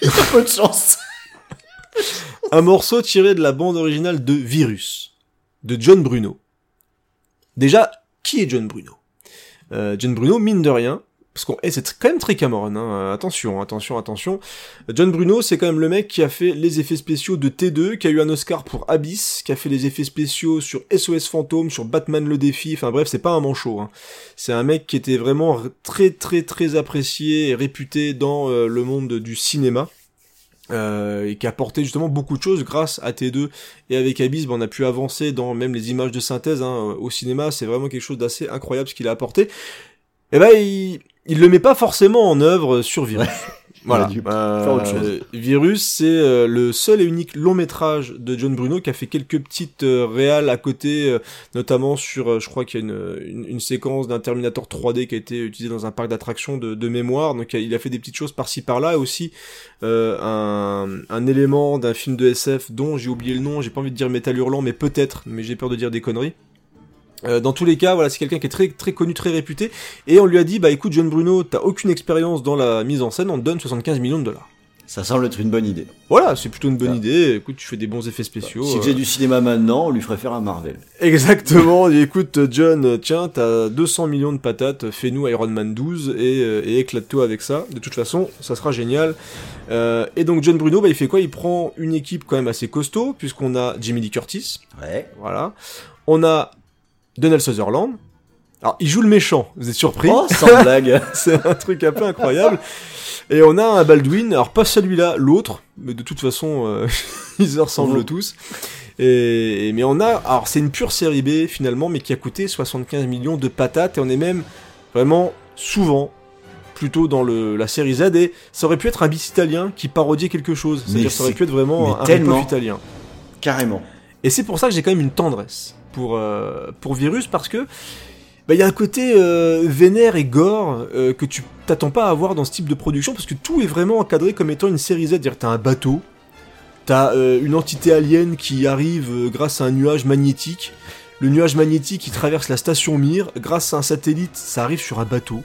Il y a peu de chance. un morceau tiré de la bande originale de Virus, de John Bruno. Déjà, qui est John Bruno? Euh, John Bruno, mine de rien, parce qu'on, eh, c'est quand même très Cameron, hein, attention, attention, attention. John Bruno, c'est quand même le mec qui a fait les effets spéciaux de T2, qui a eu un Oscar pour Abyss, qui a fait les effets spéciaux sur SOS Fantôme, sur Batman le défi, enfin bref, c'est pas un manchot. Hein. C'est un mec qui était vraiment très très très apprécié et réputé dans euh, le monde du cinéma. euh, et qui a apporté justement beaucoup de choses grâce à T2 et avec Abyss ben, on a pu avancer dans même les images de synthèse hein, au cinéma c'est vraiment quelque chose d'assez incroyable ce qu'il a apporté et ben il, il le met pas forcément en œuvre sur Virus. Voilà. Euh. Virus c'est euh, le seul et unique long métrage de John Bruno qui a fait quelques petites euh, réals à côté notamment sur je crois qu'il y a une, une, une séquence d'un Terminator 3D qui a été utilisée dans un parc d'attractions de, de mémoire. Donc il a fait des petites choses par-ci par-là. Et aussi un, un élément d'un film de SF dont j'ai oublié le nom, j'ai pas envie de dire Métal Hurlant, mais peut-être, mais j'ai peur de dire des conneries. Euh, dans tous les cas, voilà, c'est quelqu'un qui est très très connu, très réputé, et on lui a dit, bah écoute John Bruno, t'as aucune expérience dans la mise en scène, on te donne 75 millions de dollars. Ça semble être une bonne idée. Voilà, c'est plutôt une bonne Ah. idée. Écoute, tu fais des bons effets spéciaux. Si euh. faisait du cinéma maintenant, on lui ferait faire un Marvel. Exactement. Écoute, John, tiens, t'as 200 millions de patates, fais-nous Iron Man 12 et, euh, et éclate-toi avec ça. De toute façon, ça sera génial. Euh, et donc John Bruno, bah, il fait quoi? Il prend une équipe quand même assez costaud, puisqu'on a Jimmy Lee Curtis, Ouais. voilà. On a Donald Sutherland. Alors, il joue le méchant, vous êtes surpris Oh, sans blague. c'est un truc un peu incroyable. Et on a un Baldwin, alors pas celui-là, l'autre, mais de toute façon, euh, ils se ressemblent Mhm. tous. Et, mais on a, alors c'est une pure série B finalement, mais qui a coûté 75 millions de patates, et on est même vraiment souvent plutôt dans le, la série Z, et ça aurait pu être un bis italien qui parodiait quelque chose. C'est-à-dire ça aurait pu être vraiment mais un tellement. italien. Carrément. Et c'est pour ça que j'ai quand même une tendresse pour, euh, pour Virus, parce que bah, il y a un côté euh, vénère et gore euh, que tu t'attends pas à avoir dans ce type de production, parce que tout est vraiment encadré comme étant une série Z. C'est-à-dire t'as un bateau, t'as une entité alien qui arrive grâce à un nuage magnétique. Le nuage magnétique qui traverse la station Mir, grâce à un satellite, ça arrive sur un bateau.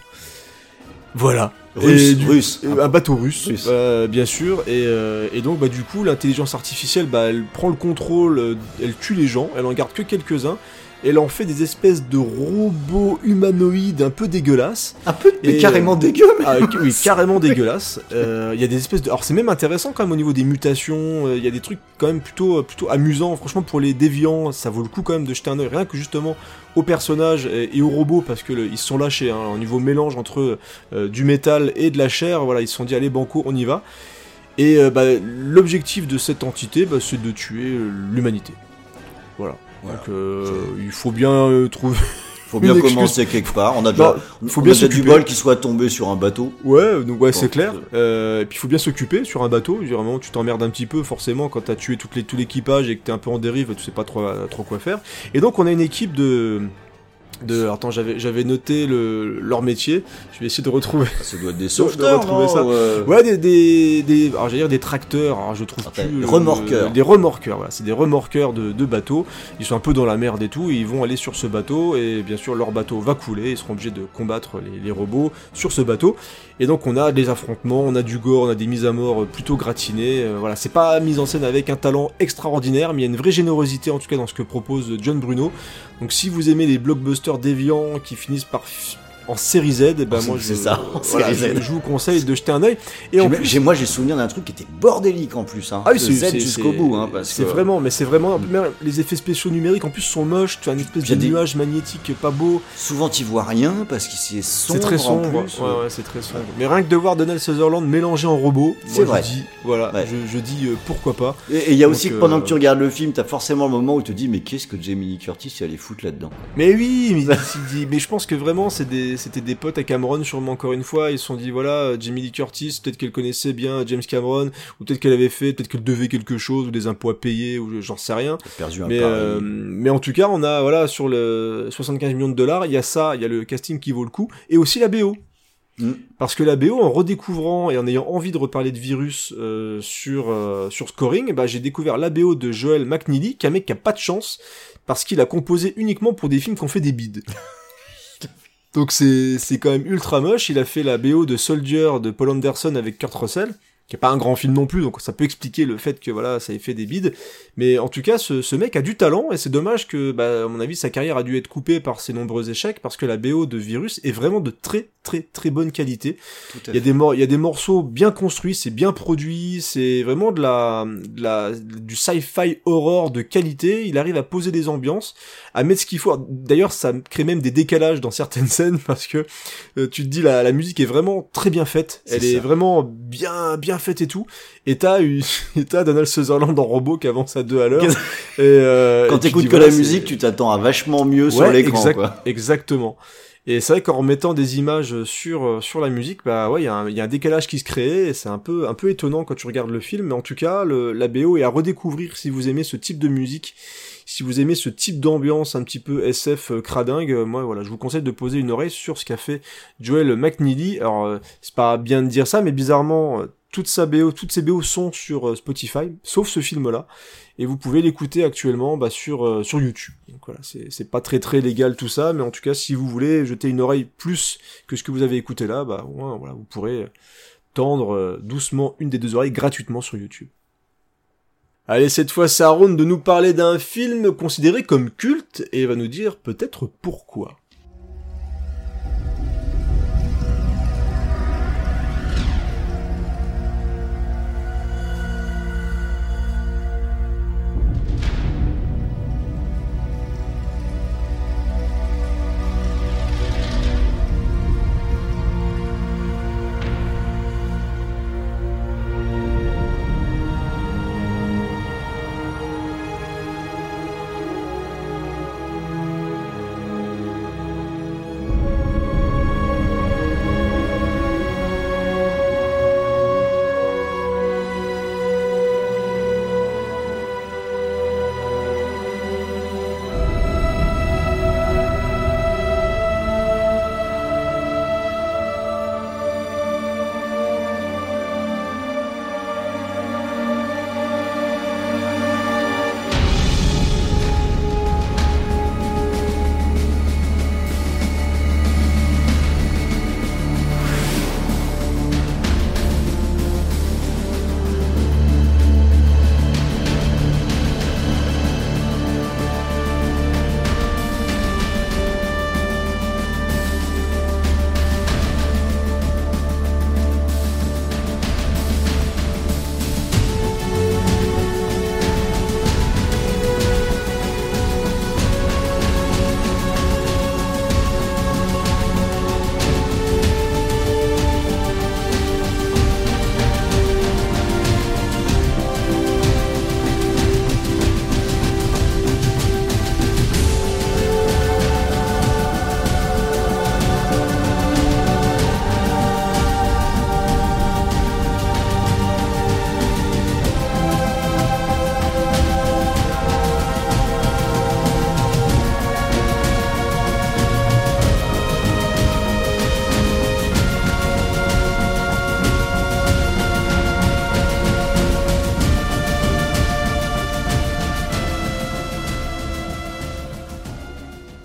Voilà. Russe, Et du- russe. un bateau russe, Russe. euh, bien sûr, et, euh, et donc bah du coup l'intelligence artificielle, bah elle prend le contrôle, euh, elle tue les gens, elle en garde que quelques-uns, et elle en fait des espèces de robots humanoïdes un peu dégueulasses, Un peu, mais Et, carrément euh, dégueu, mais. ah, oui carrément dégueulasses. Euh, Il y a des espèces de, alors c'est même intéressant quand même au niveau des mutations, euh, il y a des trucs quand même plutôt euh, plutôt amusants. Franchement pour les déviants, ça vaut le coup quand même de jeter un œil, rien que justement aux personnages et, et aux robots parce que le- ils se sont lâchés hein, au niveau mélange entre du métal et de la chair. Voilà, ils se sont dit allez banco, on y va. Et bah, l'objectif de cette entité, bah, c'est de tuer l'humanité. Voilà. Voilà. Donc euh, il faut bien euh, trouver. Faut bien une excuse. commencer quelque part. On a déjà, Non, faut on bien a déjà du bol qui soit tombé sur un bateau. Ouais, donc ouais, c'est clair. euh, Euh, et puis il faut bien s'occuper sur un bateau. Vraiment, tu t'emmerdes un petit peu forcément quand t'as tué toutes les, tout l'équipage et que t'es un peu en dérive, tu sais pas trop, trop quoi faire. Et donc on a une équipe de de. alors, Attends, j'avais j'avais noté le, leur métier. Je vais essayer de retrouver. Ça doit être des de sauveteurs, retrouver non ça. Euh, Ouais, des, des, des alors j'allais dire des tracteurs. Alors je trouve plus. remorqueurs. des remorqueurs. Voilà, c'est des remorqueurs de, de bateaux. Ils sont un peu dans la merde et tout. Et ils vont aller sur ce bateau et bien sûr leur bateau va couler. Ils seront obligés de combattre les, les robots sur ce bateau. Et donc on a des affrontements, on a du gore, on a des mises à mort plutôt gratinées. Euh, voilà, c'est pas mise en scène avec un talent extraordinaire, mais il y a une vraie générosité en tout cas dans ce que propose John Bruno. Donc si vous aimez les blockbusters déviants qui finissent par en série Z, eh ben moi je, ça, en voilà, série je- Z. je vous conseille de jeter un œil. Et en plus, moi, j'ai souvenir d'un truc qui était bordélique en plus. Hein. ah oui, Z jusqu'au bout. Hein, c'est que- vraiment, mais c'est vraiment. même Les effets spéciaux numériques en plus sont moches. Tu as une espèce de des- nuage magnétique pas beau. Souvent, tu vois rien parce que c'est sombre. C'est très sombre. En plus. ouais, ouais, c'est très sombre. Mais rien que de voir Donald Sutherland mélangé en robot, C'est vrai. je dis, voilà, Ouais. je, je dis euh, pourquoi pas. Et et il y a Donc, aussi que pendant euh, que tu regardes le film, t'as forcément le moment où tu te dis mais qu'est-ce que Jamie Curtis allait foutre là-dedans? Mais oui, mais je pense que vraiment c'est des- c'était des potes à Cameron, sûrement encore une fois. Ils se sont dit voilà, Jamie Lee Curtis, peut-être qu'elle connaissait bien James Cameron, ou peut-être qu'elle avait fait, peut-être qu'elle devait quelque chose, ou des impôts à payer, ou j'en sais rien. Perdu un Mais, euh, mais en tout cas, on a voilà sur le 75 millions de dollars, il y a ça, il y a le casting qui vaut le coup, et aussi la BO. Mm. Parce que la BO, en redécouvrant et en ayant envie de reparler de virus euh, sur euh, sur scoring, bah, j'ai découvert la BO de Joel McNeely, qui est un mec qui a pas de chance parce qu'il a composé uniquement pour des films qui ont fait des bides. Donc c'est quand même ultra moche. Il a fait la BO de Soldier de Paul Anderson avec Kurt Russell qui est pas un grand film non plus, donc ça peut expliquer le fait que voilà, ça ait fait des bides. Mais en tout cas, ce, ce mec a du talent et c'est dommage que, bah, à mon avis, sa carrière a dû être coupée par ses nombreux échecs parce que la BO de Virus est vraiment de très très très bonne qualité. Il y a des il y a des morceaux bien construits, c'est bien produit, c'est vraiment de la, de la du sci-fi horror de qualité. Il arrive à poser des ambiances, à mettre ce qu'il faut. D'ailleurs, ça crée même des décalages dans certaines scènes parce que euh, tu te dis la, la musique est vraiment très bien faite. Elle est vraiment bien bien faite et tout. Et t'as t'as Donald Sutherland en robot qui avance à deux à l'heure. et euh, quand t'écoutes que la musique, tu t'attends à vachement mieux sur l'écran. Exactement. Et c'est vrai qu'en remettant des images sur euh, sur la musique, bah ouais, il y, y, a un décalage qui se crée et c'est un peu un peu étonnant quand tu regardes le film. Mais en tout cas, le, la BO est à redécouvrir si vous aimez ce type de musique, si vous aimez ce type d'ambiance un petit peu SF euh, cradingue. Moi, voilà, je vous conseille de poser une oreille sur ce qu'a fait Joel McNeely. Alors, c'est pas bien de dire ça, mais bizarrement, toutes sa BO, toutes ces BO sont sur euh, Spotify, sauf ce film-là, et vous pouvez l'écouter actuellement bah, sur euh, sur YouTube. Donc voilà, c'est pas très très légal tout ça, mais en tout cas, si vous voulez jeter une oreille plus que ce que vous avez écouté là, bah voilà, vous pourrez tendre euh, doucement une des deux oreilles gratuitement sur YouTube. Allez, cette fois, à de nous parler d'un film considéré comme culte, et va nous dire peut-être pourquoi.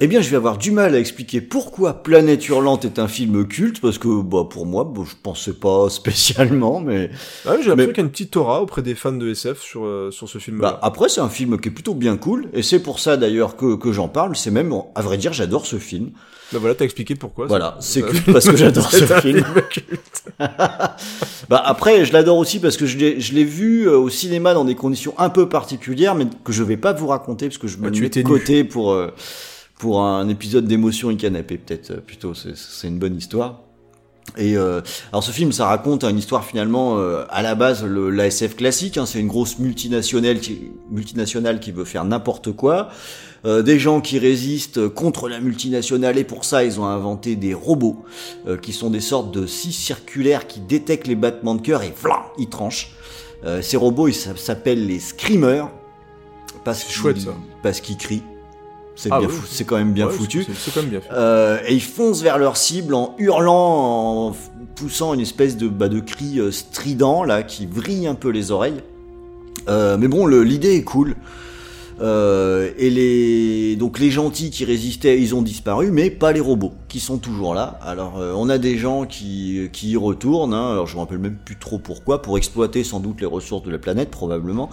Eh bien, je vais avoir du mal à expliquer pourquoi Planète Hurlante est un film culte, parce que, bah, pour moi, bon, je pensais pas spécialement, mais. Ah oui, j'ai l'impression qu'il y a une petite aura auprès des fans de SF sur, euh, sur ce film. Bah, après, c'est un film qui est plutôt bien cool, et c'est pour ça d'ailleurs que, que j'en parle. C'est même, à vrai dire, j'adore ce film. Bah voilà, t'as expliqué pourquoi. Voilà, c'est culte parce que j'adore ce film. bah après, je l'adore aussi parce que je l'ai vu euh, au cinéma dans des conditions un peu particulières, mais que je vais pas vous raconter parce que je me bah, mets de côté pour. Euh, pour un épisode d'émotion et canapé, peut-être euh, plutôt, c'est une bonne histoire. Et euh, alors ce film, ça raconte une histoire finalement euh, à la base l'ASF classique. Hein, c'est une grosse multinationale qui, multinationale qui veut faire n'importe quoi. des gens qui résistent contre la multinationale et pour ça ils ont inventé des robots qui sont des sortes de scies circulaires qui détectent les battements de cœur et voilà, ils tranchent. ces robots ils s'appellent les screamers parce parce qu'ils crient. C'est ah quand même bien foutu. C'est quand même bien euh, et ils foncent vers leur cible en hurlant, en poussant une espèce de, bah, de cri euh, strident là qui vrille un peu les oreilles. Euh, mais bon, l'idée est cool. Et les donc les gentils qui résistaient, ils ont disparu, mais pas les robots qui sont toujours là. Alors on a des gens qui qui y retournent. Hein, alors je me rappelle même plus trop pourquoi, pour exploiter sans doute les ressources de la planète probablement.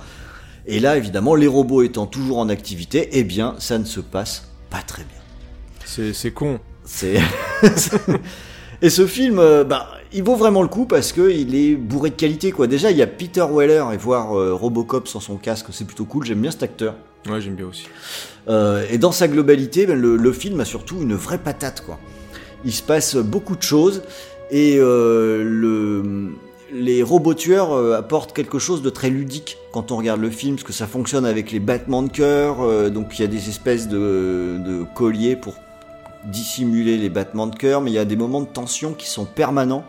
Et là évidemment les robots étant toujours en activité, eh bien ça ne se passe pas très bien. C'est con. C'est et ce film, euh, bah, il vaut vraiment le coup parce que il est bourré de qualité quoi. Déjà il y a Peter Weller et voir euh, Robocop sans son casque, c'est plutôt cool. J'aime bien cet acteur. Ouais, j'aime bien aussi. Euh, et dans sa globalité, ben, le, le film a surtout une vraie patate quoi. Il se passe beaucoup de choses et euh, le les robots tueurs euh, apportent quelque chose de très ludique quand on regarde le film, parce que ça fonctionne avec les battements de cœur, euh, donc il y a des espèces de, colliers pour dissimuler les battements de cœur, mais il y a des moments de tension qui sont permanents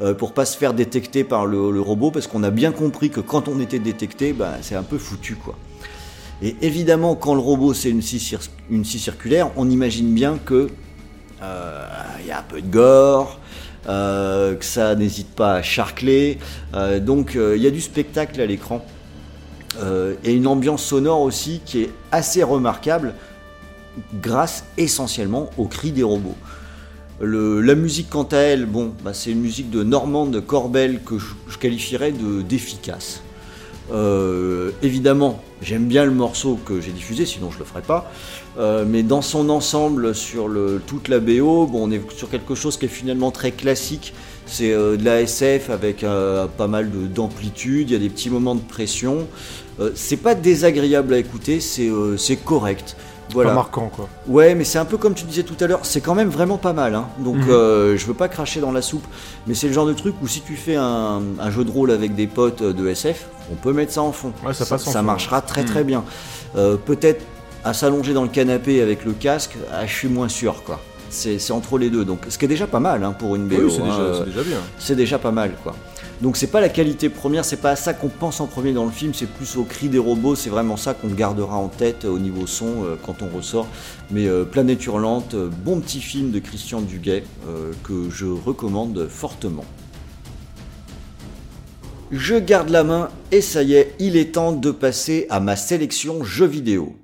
euh, pour pas se faire détecter par le, robot, parce qu'on a bien compris que quand on était détecté, bah, c'est un peu foutu quoi. Et évidemment, quand le robot c'est une scie, une scie circulaire, on imagine bien que euh, il y a un peu de gore, que ça n'hésite pas à charcler, euh, donc euh, il y a du spectacle à l'écran. Euh, et une ambiance sonore aussi qui est assez remarquable grâce essentiellement au cri des robots. La musique quant à elle, bon, bah, c'est une musique de Normand Corbel que je, je qualifierais de d'efficace. Euh, évidemment, j'aime bien le morceau que j'ai diffusé, sinon je le ferais pas. Euh, mais dans son ensemble, sur toute la BO, on est sur quelque chose qui est finalement très classique. C'est euh, de la SF avec pas mal de- d'amplitude, il y a des petits moments de pression. C'est pas désagréable à écouter, c'est correct. Voilà. Pas marquant, quoi. Ouais, mais c'est un peu comme tu disais tout à l'heure, c'est quand même vraiment pas mal. Hein. Donc Mhm. euh, je veux pas cracher dans la soupe, mais c'est le genre de truc où si tu fais un, un jeu de rôle avec des potes euh, de SF, on peut mettre ça en fond. Ouais, ça passe en fond, marchera très très Mhm. bien. Euh, Peut-être à s'allonger dans le canapé avec le casque, ah, je suis moins sûr quoi. C'est c'est entre les deux, donc ce qui est déjà pas mal hein, pour une BO. Oui, c'est hein, déjà, euh, déjà bien. c'est déjà pas mal quoi. Donc c'est pas la qualité première, c'est pas à ça qu'on pense en premier dans le film, c'est plus au cri des robots, c'est vraiment ça qu'on gardera en tête euh, au niveau son euh, quand on ressort. Mais euh, Planète Hurlante, bon petit film de Christian Duguay que je recommande fortement. Je garde la main et ça y est, il est temps de passer à ma sélection jeux vidéo.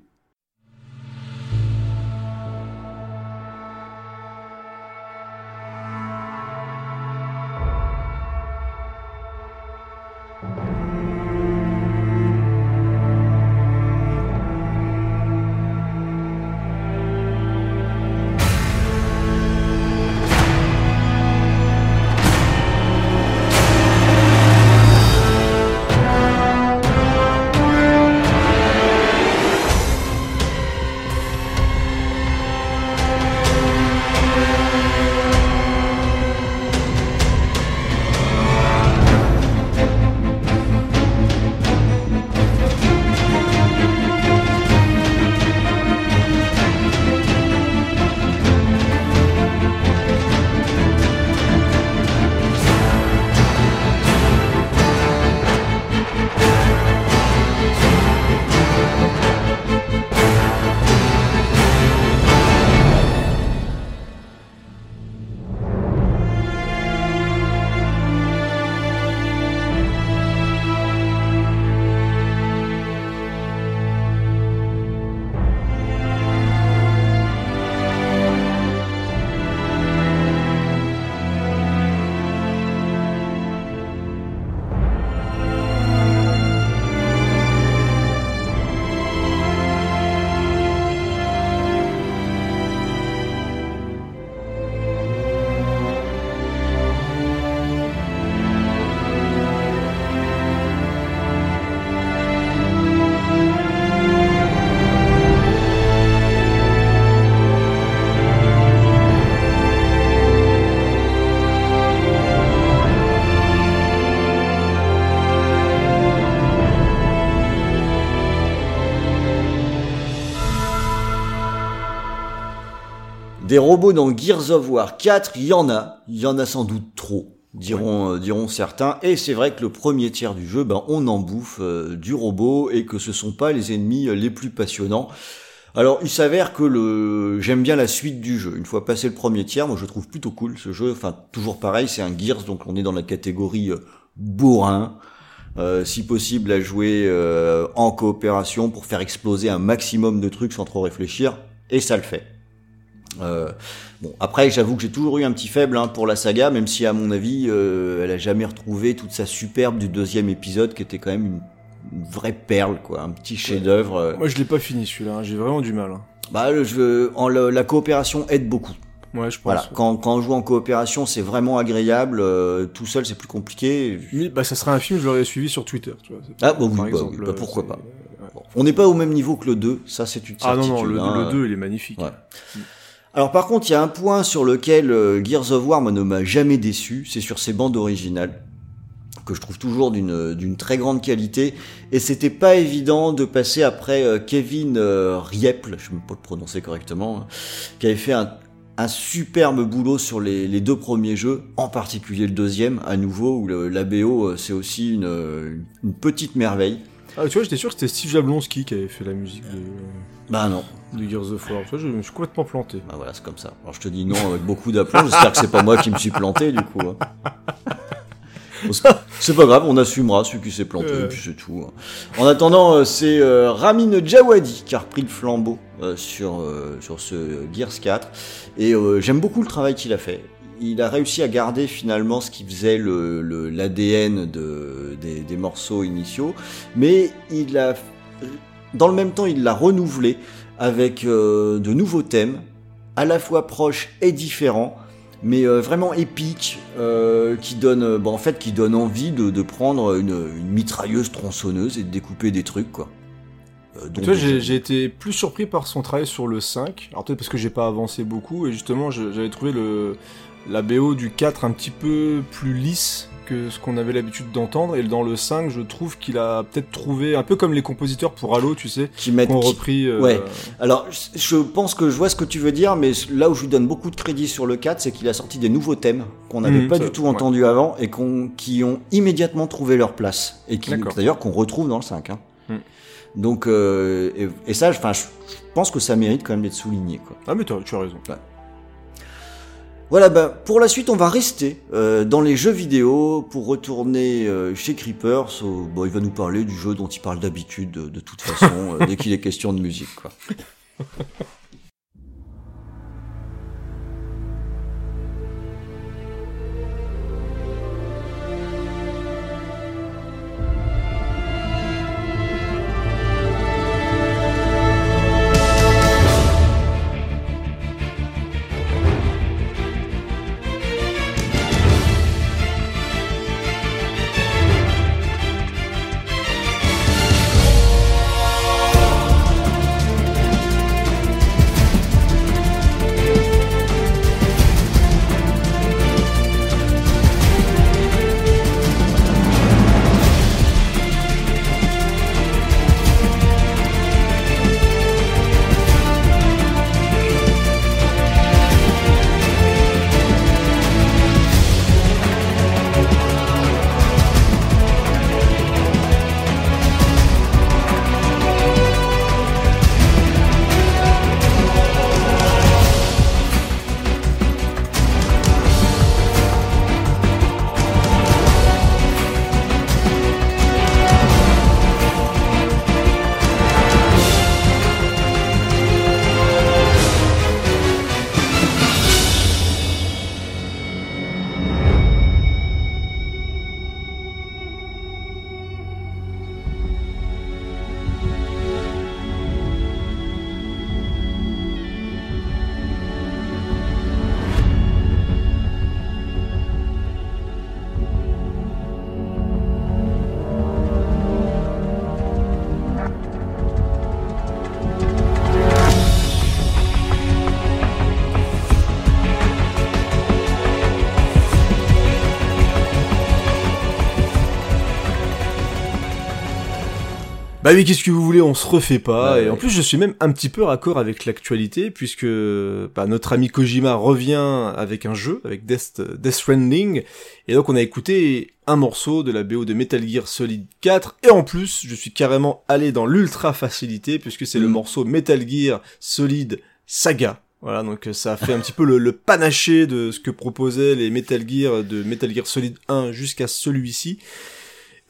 Des robots dans Gears of War 4, il y en a, il y en a sans doute trop, diront, euh, diront certains. Et c'est vrai que le premier tiers du jeu, ben, on en bouffe euh, du robot et que ce sont pas les ennemis euh, les plus passionnants. Alors, il s'avère que le, j'aime bien la suite du jeu. Une fois passé le premier tiers, moi je trouve plutôt cool ce jeu. Enfin, toujours pareil, c'est un Gears, donc on est dans la catégorie bourrin. euh, si possible à jouer euh, en coopération pour faire exploser un maximum de trucs sans trop réfléchir, et ça le fait. Euh, bon, après, j'avoue que j'ai toujours eu un petit faible hein, pour la saga, même si à mon avis, euh, elle a jamais retrouvé toute sa superbe du deuxième épisode, qui était quand même une, une vraie perle, quoi, un petit chef-d'œuvre. euh. Moi, je l'ai pas fini celui-là. hein. J'ai vraiment du mal. hein. Bah, le jeu, en le- la coopération aide beaucoup. Ouais, je pense. Voilà, quand, quand on joue en coopération, c'est vraiment agréable. euh, tout seul, c'est plus compliqué. Mais, bah, ça serait un film, je l'aurais suivi sur Twitter, tu vois. Ah, bon, oui, bah oui, bah, pourquoi c'est- pas. Bon, on n'est pas au même niveau que le 2, ça c'est une Ah non, certitude. non, le, hein. le 2, il est magnifique. Ouais. Alors par contre, il y a un point sur lequel euh, Gears of War ne m'a jamais déçu, c'est sur ses bandes originales que je trouve toujours d'une d'une très grande qualité et c'était pas évident de passer après euh, Kevin euh, Rieple, je ne peux pas le prononcer correctement, hein, qui avait fait un superbe boulot sur les, deux premiers jeux, en particulier le deuxième, à nouveau, où le, la BO, euh, c'est aussi euh, une petite merveille. Ah, tu vois, j'étais sûr que c'était Steve Jablonski qui avait fait la musique de, Bah non, de Gears of War. Tu vois, je me suis complètement planté. Bah voilà, c'est comme ça. Alors je te dis non avec beaucoup d'aplomb, j'espère que c'est pas moi qui me suis planté du coup. hein. C'est pas- grave, on assumera celui qui s'est planté, Euh. et puis c'est tout. hein. En attendant, euh, c'est euh, Ramin Djawadi qui a repris le flambeau euh, sur, sur ce Gears 4. Et j'aime beaucoup le travail qu'il a fait. Il a réussi à garder finalement ce qui faisait le- le- l'ADN de, des, des morceaux initiaux, mais il a, dans le même temps, il l'a renouvelé avec euh, de nouveaux thèmes, à la fois proches et différents, mais euh, vraiment épiques, euh, qui donnent, euh, bon, en fait, qui donnent envie de, de prendre une, une mitrailleuse tronçonneuse et de découper des trucs, quoi. J'ai été plus surpris par son travail sur le 5. Alors peut-être parce que j'ai pas avancé beaucoup, et justement, j'avais trouvé le, la BO du 4 un petit peu plus lisse que ce qu'on avait l'habitude d'entendre, et dans le 5, je trouve qu'il a peut-être trouvé, un peu comme les compositeurs pour Halo, tu sais, qui mettent, ont qui- repris... euh, Ouais. Alors, je- pense que je vois ce que tu veux dire, mais là où je lui donne beaucoup de crédit sur le 4, c'est qu'il a sorti des nouveaux thèmes qu'on n'avait Mhm, pas ça- du tout ouais. entendus avant et qui ont immédiatement trouvé leur place. Et qui, d'ailleurs, qu'on retrouve dans le 5. Hein. Mhm. Donc, euh, et, et ça, enfin, je, je pense que ça mérite quand même d'être souligné, quoi. Ah mais tu as raison. Voilà, bah, pour la suite, on va rester euh, dans les jeux vidéo pour retourner euh, chez Creepers. au- bon, il va nous parler du jeu dont il parle d'habitude, de, toute façon, euh, dès qu'il est question de musique, quoi. Bah oui, qu'est-ce que vous voulez, on se refait pas. Ouais, et en plus, je suis même un petit peu raccord avec l'actualité, puisque bah, notre ami Kojima revient avec un jeu, avec Death, Death Stranding. Et donc, on a écouté un morceau de la BO de Metal Gear Solid 4. Et en plus, je suis carrément allé dans l'ultra facilité, puisque c'est le Mm. morceau Metal Gear Solid Saga. Voilà, donc euh, ça a fait un petit peu le, le panaché de ce que proposaient les Metal Gear de Metal Gear Solid 1 jusqu'à celui-ci.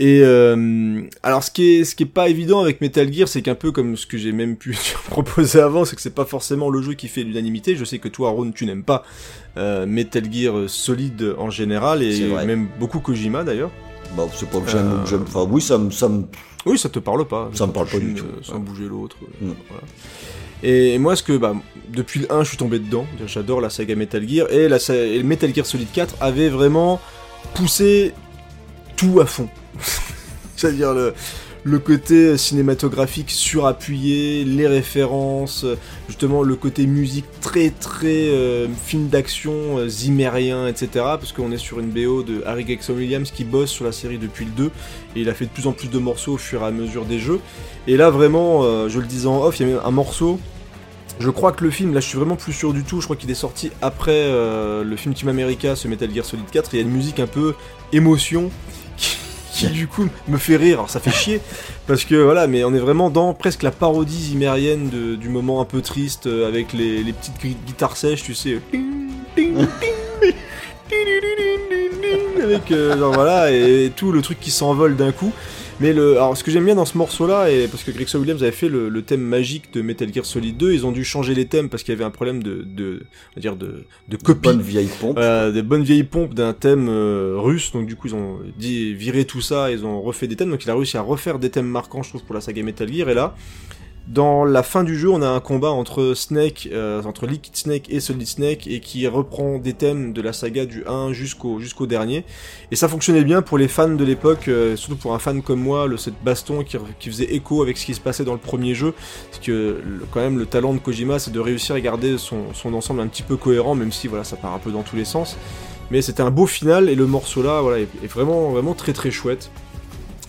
Et euh, alors ce qui est ce qui est pas évident avec Metal Gear, c'est qu'un peu comme ce que j'ai même pu proposer avant, c'est que c'est pas forcément le jeu qui fait l'unanimité. Je sais que toi, Ron, tu n'aimes pas euh, Metal Gear Solid en général et même beaucoup Kojima d'ailleurs. Bah, c'est pas que j'aime, euh, j'aime. Enfin, oui, ça me, ça me. Oui, ça te parle pas. Ça me parle pas du tout. Sans bouger l'autre. Voilà. Et moi, ce que, bah, depuis le 1, je suis tombé dedans. J'adore la saga Metal Gear. Et, la, et Metal Gear Solid 4 avait vraiment poussé tout à fond. C'est-à-dire le, côté cinématographique surappuyé, les références, justement le côté musique très très euh, film d'action euh, zimérien, etc. Parce qu'on est sur une BO de Harry Gregson Williams qui bosse sur la série depuis le 2 et il a fait de plus en plus de morceaux au fur et à mesure des jeux. Et là vraiment, euh, je le disais en off, il y a même un morceau. Je crois que le film, là je suis vraiment plus sûr du tout, je crois qu'il est sorti après le film Team America, ce Metal Gear Solid 4, il y a une musique un peu émotion qui du coup me fait rire. Alors ça fait chier parce que voilà, mais on est vraiment dans presque la parodie zimérienne du moment un peu triste euh, avec les, petites guitares sèches, tu sais. avec euh, genre voilà et tout le truc qui s'envole d'un coup. Mais le, alors ce que j'aime bien dans ce morceau-là, et parce que Gregson Williams avait fait le, thème magique de Metal Gear Solid 2, ils ont dû changer les thèmes parce qu'il y avait un problème de, de, on va dire de, de copie. Des bonnes vieilles pompes. des bonnes vieilles pompes d'un thème euh, russe. Donc du coup ils ont dit virer tout ça, ils ont refait des thèmes. Donc il a réussi à refaire des thèmes marquants, je trouve, pour la saga Metal Gear. Et là, dans la fin du jeu, on a un combat entre Snake, euh, entre Liquid Snake et Solid Snake, et qui reprend des thèmes de la saga du 1 jusqu'au jusqu'au dernier. Et ça fonctionnait bien pour les fans de l'époque, euh, surtout pour un fan comme moi, le cette baston qui, qui, faisait écho avec ce qui se passait dans le premier jeu. Parce que quand même le talent de Kojima, c'est de réussir à garder son, son ensemble un petit peu cohérent, même si voilà ça part un peu dans tous les sens. Mais c'était un beau final et le morceau là, voilà, est vraiment vraiment très très chouette.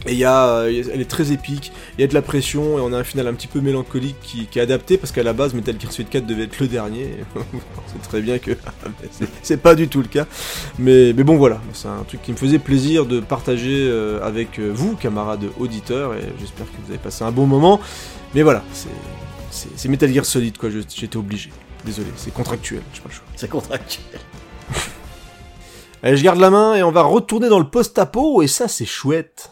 Et il y a, elle est très épique, il y a de la pression et on a un final un petit peu mélancolique qui, qui est adapté parce qu'à la base Metal Gear Solid 4 devait être le dernier. c'est très bien que c'est pas du tout le cas. Mais, mais bon voilà, c'est un truc qui me faisait plaisir de partager euh, avec euh, vous, camarades auditeurs, et j'espère que vous avez passé un bon moment. Mais voilà, c'est Metal Gear Solid quoi, j'étais obligé. Désolé, c'est contractuel, je pas le choix. C'est contractuel. Allez, je garde la main et on va retourner dans le post-apo et ça c'est chouette.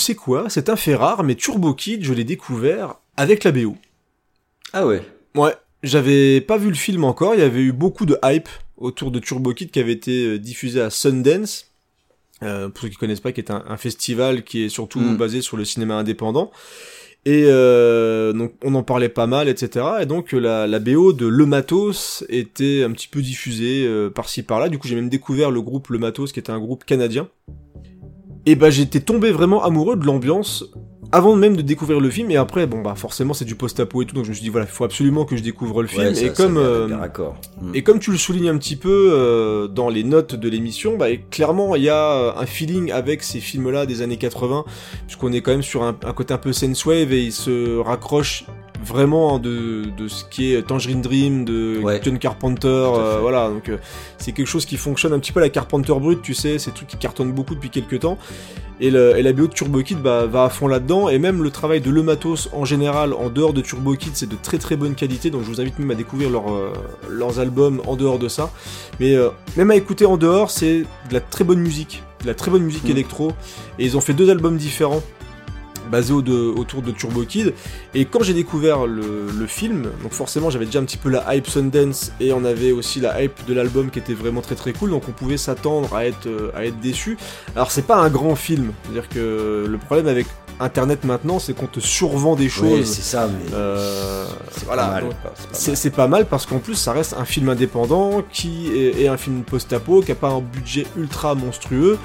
Sais quoi C'est un fait rare, mais Turbo Kid, je l'ai découvert avec la BO. Ah ouais Ouais, j'avais pas vu le film encore, il y avait eu beaucoup de hype autour de Turbo Kid qui avait été euh, diffusé à Sundance. Euh, pour ceux qui connaissent pas, qui est un, festival qui est surtout hmm. basé sur le cinéma indépendant. Et euh, donc on en parlait pas mal, etc. Et donc la, la BO de Le Matos était un petit peu diffusée euh, par-ci par-là. Du coup j'ai même découvert le groupe Le Matos, qui était un groupe canadien. Et bah j'étais tombé vraiment amoureux de l'ambiance avant même de découvrir le film et après bon bah forcément c'est du post-apo et tout donc je me suis dit voilà il faut absolument que je découvre le film Ouais, ça- et comme euh, d'un raccord. Mm. et comme tu le soulignes un petit peu euh, dans les notes de l'émission, bah, clairement il y a euh, un feeling avec ces films-là des années 80, puisqu'on est quand même sur un, un côté un peu sense-wave et il se raccroche vraiment de, de ce qui est Tangerine Dream, de Ouais. John Carpenter, euh, voilà, donc euh, c'est quelque chose qui fonctionne un petit peu à la Carpenter brute, tu sais, ces trucs qui cartonnent beaucoup depuis quelques temps. Et, le- et la BO de Turbo Kid bah, va à fond là-dedans, et même le travail de Le Matos en général, en dehors de Turbo Kid, c'est de très très bonne qualité, donc je vous invite même à découvrir leur, euh, leurs albums en dehors de ça. Mais même à écouter en dehors, c'est de la très bonne musique, de la très bonne musique Mm. électro, et ils ont fait deux albums différents basés au- de- autour de Turbo Kid. Et quand j'ai découvert le, le film, donc forcément j'avais déjà un petit peu la hype Sundance et on avait aussi la hype de l'album qui était vraiment très très cool, donc on pouvait s'attendre à être à être déçu. Alors c'est pas un grand film, c'est-à-dire que le problème avec Internet maintenant, c'est qu'on te survend des choses. c'est ça, mais Euh, c'est voilà, pas mal. donc, quoi, c'est pas c'est mal. c'est pas mal parce qu'en plus ça reste un film indépendant qui est, est un film post-apo, qui a pas un budget ultra monstrueux.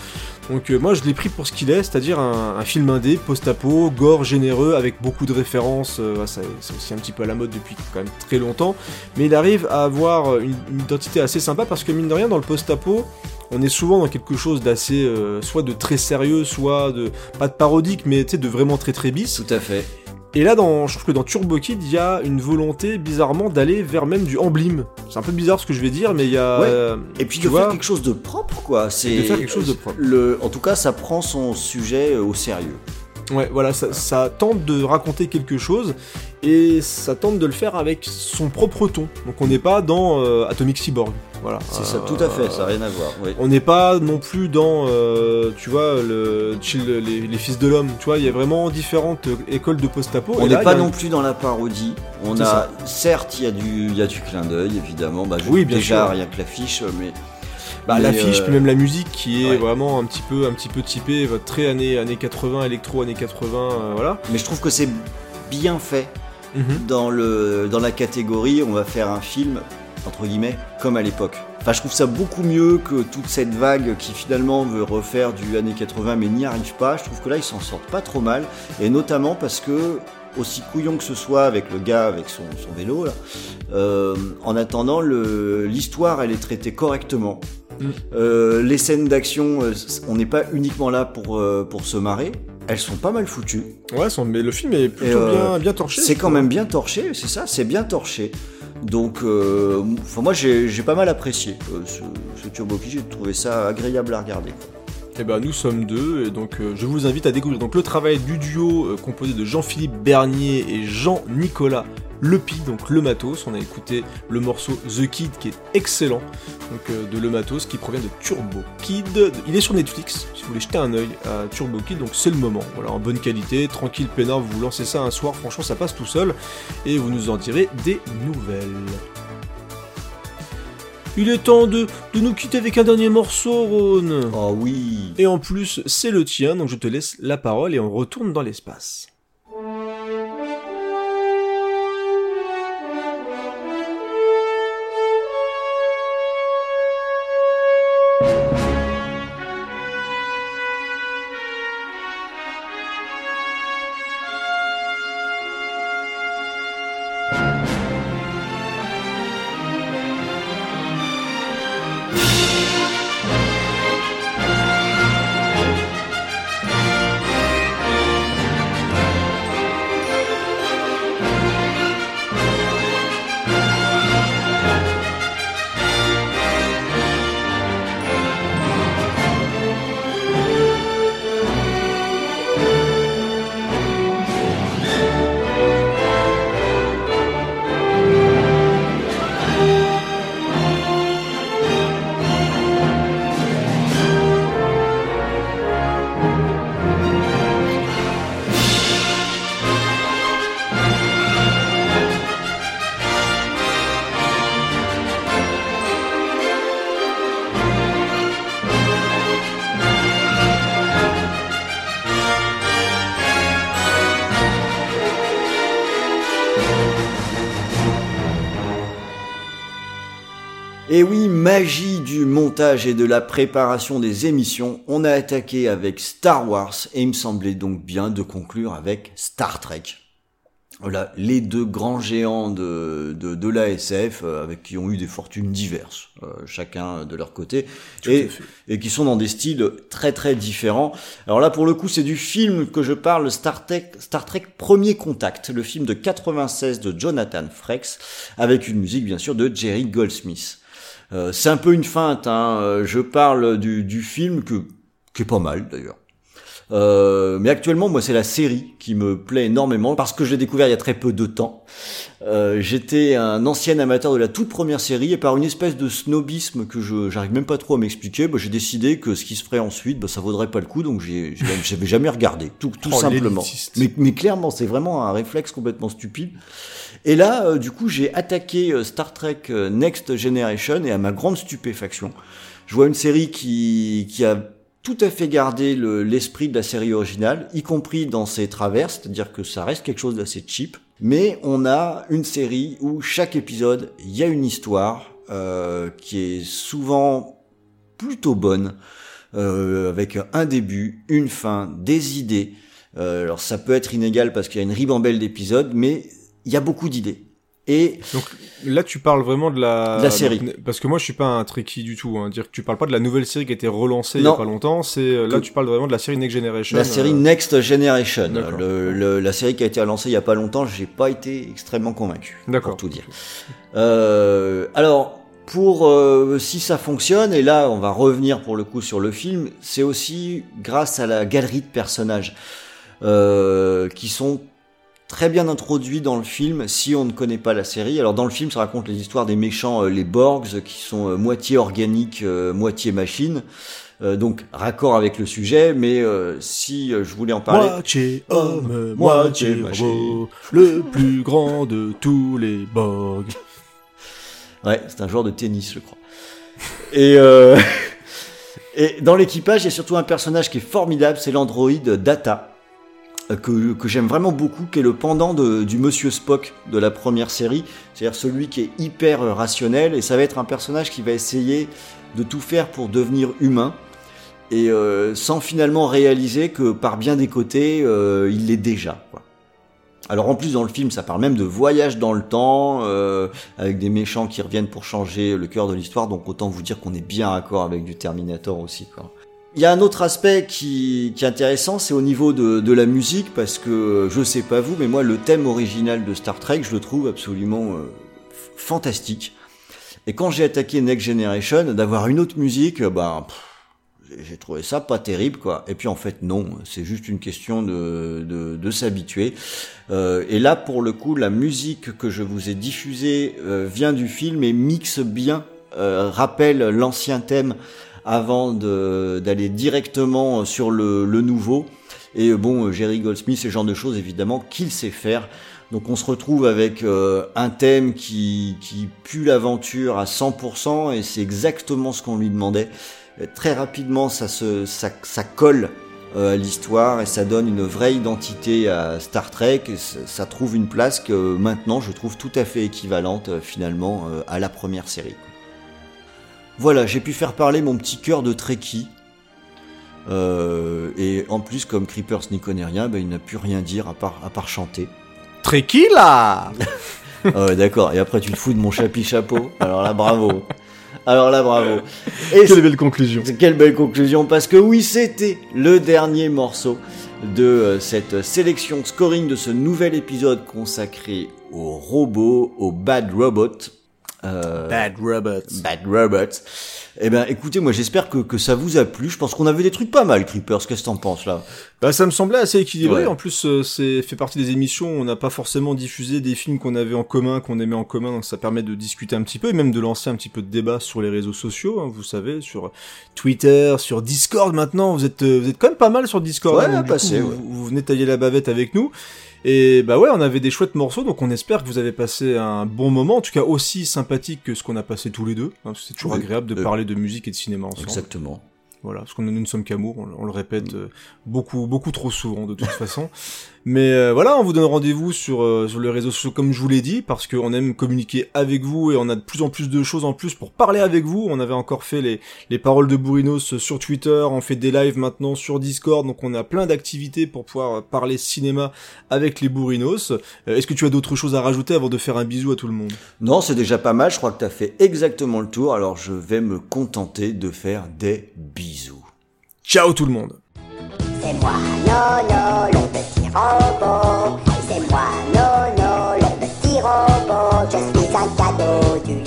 Donc euh, moi je l'ai pris pour ce qu'il est, c'est-à-dire un, film indé, post-apo, gore, généreux, avec beaucoup de références. euh, c'est aussi un petit peu à la mode depuis quand même très longtemps. Mais il arrive à avoir une, identité assez sympa parce que mine de rien dans le post-apo, on est souvent dans quelque chose d'assez, euh, soit de très sérieux, soit de pas de parodique, mais de vraiment très très bis. Tout à fait. Et là, dans, je trouve que dans Turbo Kid, il y a une volonté bizarrement d'aller vers même du emblème. C'est un peu bizarre ce que je vais dire, mais il y a. Ouais. euh, Et puis de vois, faire quelque chose de propre, quoi. C'est De faire quelque chose de propre. Le, en tout cas, ça prend son sujet euh, au sérieux. Ouais, voilà, ça, ça tente de raconter quelque chose et ça tente de le faire avec son propre ton. Donc on n'est pas dans euh, Atomic Cyborg. Voilà. C'est ça, Euh, tout à fait. Ça n'a rien à voir. oui. On n'est pas non plus dans, euh, tu vois, le les, les fils de l'homme. Tu vois, il y a vraiment différentes écoles de post-apo. On n'est pas a non plus dans la parodie. On a, ça. certes, il y a du, il y a du clin d'œil, évidemment. Bah, Oui, bien déjà, sûr. rien que l'affiche, mais. Bah, l'affiche, euh, puis même la musique qui est ouais. vraiment un petit peu, un petit peu typée, très années, années 80, électro, années 80, euh, voilà. Mais je trouve que c'est bien fait Mhm. dans le, dans la catégorie. On va faire un film entre guillemets comme à l'époque. Enfin, je trouve ça beaucoup mieux que toute cette vague qui finalement veut refaire du années 80 mais n'y arrive pas. Je trouve que là, ils s'en sortent pas trop mal, et notamment parce que aussi couillon que ce soit avec le gars avec son, son vélo là, euh, en attendant le- l'histoire elle est traitée correctement. Mm. Euh, les scènes d'action, euh, on n'est pas uniquement là pour, euh, pour se marrer. Elles sont pas mal foutues. Ouais, son- mais le film est plutôt euh, bien, bien torché. C'est quand même bien torché, c'est ça, c'est bien torché. Donc, euh, moi j'ai pas mal apprécié ce, ce Turbo Kid, j'ai trouvé ça agréable à regarder. quoi. Et ben nous sommes deux, et donc euh, je vous invite à découvrir donc le travail du duo euh, composé de Jean-Philippe Bernier et Jean-Nicolas Lepi, donc Le Matos. On a écouté le morceau The Kid qui est excellent, donc euh, de Le Matos qui provient de Turbo Kid. Il est sur Netflix, si vous voulez jeter un œil à Turbo Kid, donc c'est le moment. Voilà, en bonne qualité, tranquille, peinard, vous vous lancez ça un soir, franchement ça passe tout seul, et vous nous en direz des nouvelles. Il est temps de, de nous quitter avec un dernier morceau, Rhône. Oh oui Et en plus, c'est le tien, donc je te laisse la parole et on retourne dans l'espace. Magie du montage et de la préparation des émissions, on a attaqué avec Star Wars et il me semblait donc bien de conclure avec Star Trek. Voilà, les deux grands géants de, de, de l'ASF euh, avec qui ont eu des fortunes diverses, euh, chacun de leur côté, et, et, qui sont dans des styles très très différents. Alors là, pour le coup, c'est du film que je parle, Star Trek, Star Trek Premier Contact, le film de 96 de Jonathan Frakes, avec une musique bien sûr de Jerry Goldsmith. Euh, c'est un peu une feinte, hein. Euh, je parle du, du film que, qui est pas mal d'ailleurs. Euh, mais actuellement, moi, c'est la série qui me plaît énormément parce que je l'ai découvert il y a très peu de temps. Euh, J'étais un ancien amateur de la toute première série et par une espèce de snobisme que je j'arrive même pas trop à m'expliquer, bah, j'ai décidé que ce qui se ferait ensuite, bah, ça vaudrait pas le coup, donc j'avais jamais regardé, tout, tout oh, simplement. Mais, mais clairement, c'est vraiment un réflexe complètement stupide. Et là, euh, du coup, j'ai attaqué euh, Star Trek euh, Next Generation et à ma grande stupéfaction, je vois une série qui, qui a tout à fait gardé l'esprit de la série originale, y compris dans ses travers, c'est-à-dire que ça reste quelque chose d'assez cheap. Mais on a une série où chaque épisode, il y a une histoire euh, qui est souvent plutôt bonne, euh, avec un début, une fin, des idées. Euh, alors ça peut être inégal parce qu'il y a une ribambelle d'épisodes, mais il y a beaucoup d'idées. Et donc là, tu parles vraiment de la, de la série, parce que moi, je suis pas un tricky du tout. Hein. Dire que tu parles pas de la nouvelle série qui a été relancée il y a pas longtemps. C'est euh, là, tu parles vraiment de la série Next Generation. La série euh, Next Generation, le, le, la série qui a été lancée il y a pas longtemps, j'ai pas été extrêmement convaincu. D'accord. Pour tout dire. Euh, alors. Pour euh, si ça fonctionne, et là on va revenir pour le coup sur le film, c'est aussi grâce à la galerie de personnages qui sont très bien introduit dans le film si on ne connaît pas la série. Alors dans le film, ça raconte les histoires des méchants, euh, les Borgs, qui sont euh, moitié organiques, euh, moitié machines. donc raccord avec le sujet, mais si je voulais en parler... Moitié homme, moitié robot, le plus grand de tous les Borgs. Ouais, c'est un joueur de tennis, je crois. Et... Et dans l'équipage, il y a surtout un personnage qui est formidable, c'est l'androïde Data, que, que j'aime vraiment beaucoup, qui est le pendant du Monsieur Spock de la première série, c'est-à-dire celui qui est hyper rationnel, et ça va être un personnage qui va essayer de tout faire pour devenir humain, et euh, sans finalement réaliser que par bien des côtés, euh, il l'est déjà. Alors en plus dans le film, ça parle même de voyage dans le temps, euh, avec des méchants qui reviennent pour changer le cœur de l'histoire, donc autant vous dire qu'on est bien accord avec du Terminator aussi. Quoi. Il y a un autre aspect qui, qui est intéressant, c'est au niveau de, de, la musique, parce que je sais pas vous, mais moi le thème original de Star Trek, je le trouve absolument euh, fantastique. Et quand j'ai attaqué Next Generation, d'avoir une autre musique, ben j'ai trouvé ça pas terrible quoi. Et puis en fait non, c'est juste une question de, de, de s'habituer. Euh, et là pour le coup, la musique que je vous ai diffusée euh, vient du film et mixe bien, euh, rappelle l'ancien thème avant d'aller directement sur le, le, nouveau. Et bon, Jerry Goldsmith, ce genre de choses évidemment qu'il sait faire. Donc on se retrouve avec euh, un thème qui, qui pue l'aventure à 100% et c'est exactement ce qu'on lui demandait. très rapidement, ça, se, ça, ça colle euh, à l'histoire et ça donne une vraie identité à Star Trek. Et ça trouve une place que maintenant je trouve tout à fait équivalente euh, finalement à la première série. Voilà, j'ai pu faire parler mon petit cœur de Trekkie. Euh, et en plus, comme Creepers n'y connaît rien, ben, il n'a pu rien dire à part, à part chanter. Trekkie là ouais, D'accord, et après tu te fous de mon chapi chapeau. Alors là, bravo. Alors là, bravo. Et quelle belle conclusion. Quelle belle conclusion, parce que oui, c'était le dernier morceau de euh, cette sélection scoring de ce nouvel épisode consacré aux robots, aux bad robots. Euh, Bad Robots. Bad Robots. Eh ben, écoutez, moi j'espère que, que ça vous a plu. Je pense qu'on avait des trucs pas mal, Creepers. Qu'est-ce que t'en penses là? Bah, ça me semblait assez équilibré. En plus, euh, c'est fait partie des émissions. Où on n'a pas forcément diffusé des films qu'on avait en commun, qu'on aimait en commun. Donc ça permet de discuter un petit peu et même de lancer un petit peu de débat sur les réseaux sociaux. Hein, vous savez, sur Twitter, sur Discord. Maintenant, vous êtes vous êtes quand même pas mal sur Discord. Ouais, hein, passé, vous, vous venez tailler la bavette avec nous. Et bah ouais, on avait des chouettes morceaux, donc on espère que vous avez passé un bon moment, en tout cas aussi sympathique que ce qu'on a passé tous les deux. Hein, c'est toujours agréable de parler de musique et de cinéma ensemble. Exactement. Voilà, parce qu'on nous ne sommes qu'amour, on, le répète mm. euh, beaucoup, beaucoup trop souvent de toute façon. Mais euh, voilà, on vous donne rendez-vous sur, euh, sur les réseaux sociaux comme je vous l'ai dit, parce qu'on aime communiquer avec vous et on a de plus en plus de choses en plus pour parler avec vous. On avait encore fait les, les paroles de Bourinos sur Twitter, on fait des lives maintenant sur Discord, donc on a plein d'activités pour pouvoir parler cinéma avec les Bourinos. Euh, Est-ce que tu as d'autres choses à rajouter avant de faire un bisou à tout le monde? Non, c'est déjà pas mal, je crois que tu as fait exactement le tour, alors je vais me contenter de faire des bisous. Ciao tout le monde c'est moi, non, non, le petit robot. C'est moi, non, non, le petit robot. Je suis un cadeau du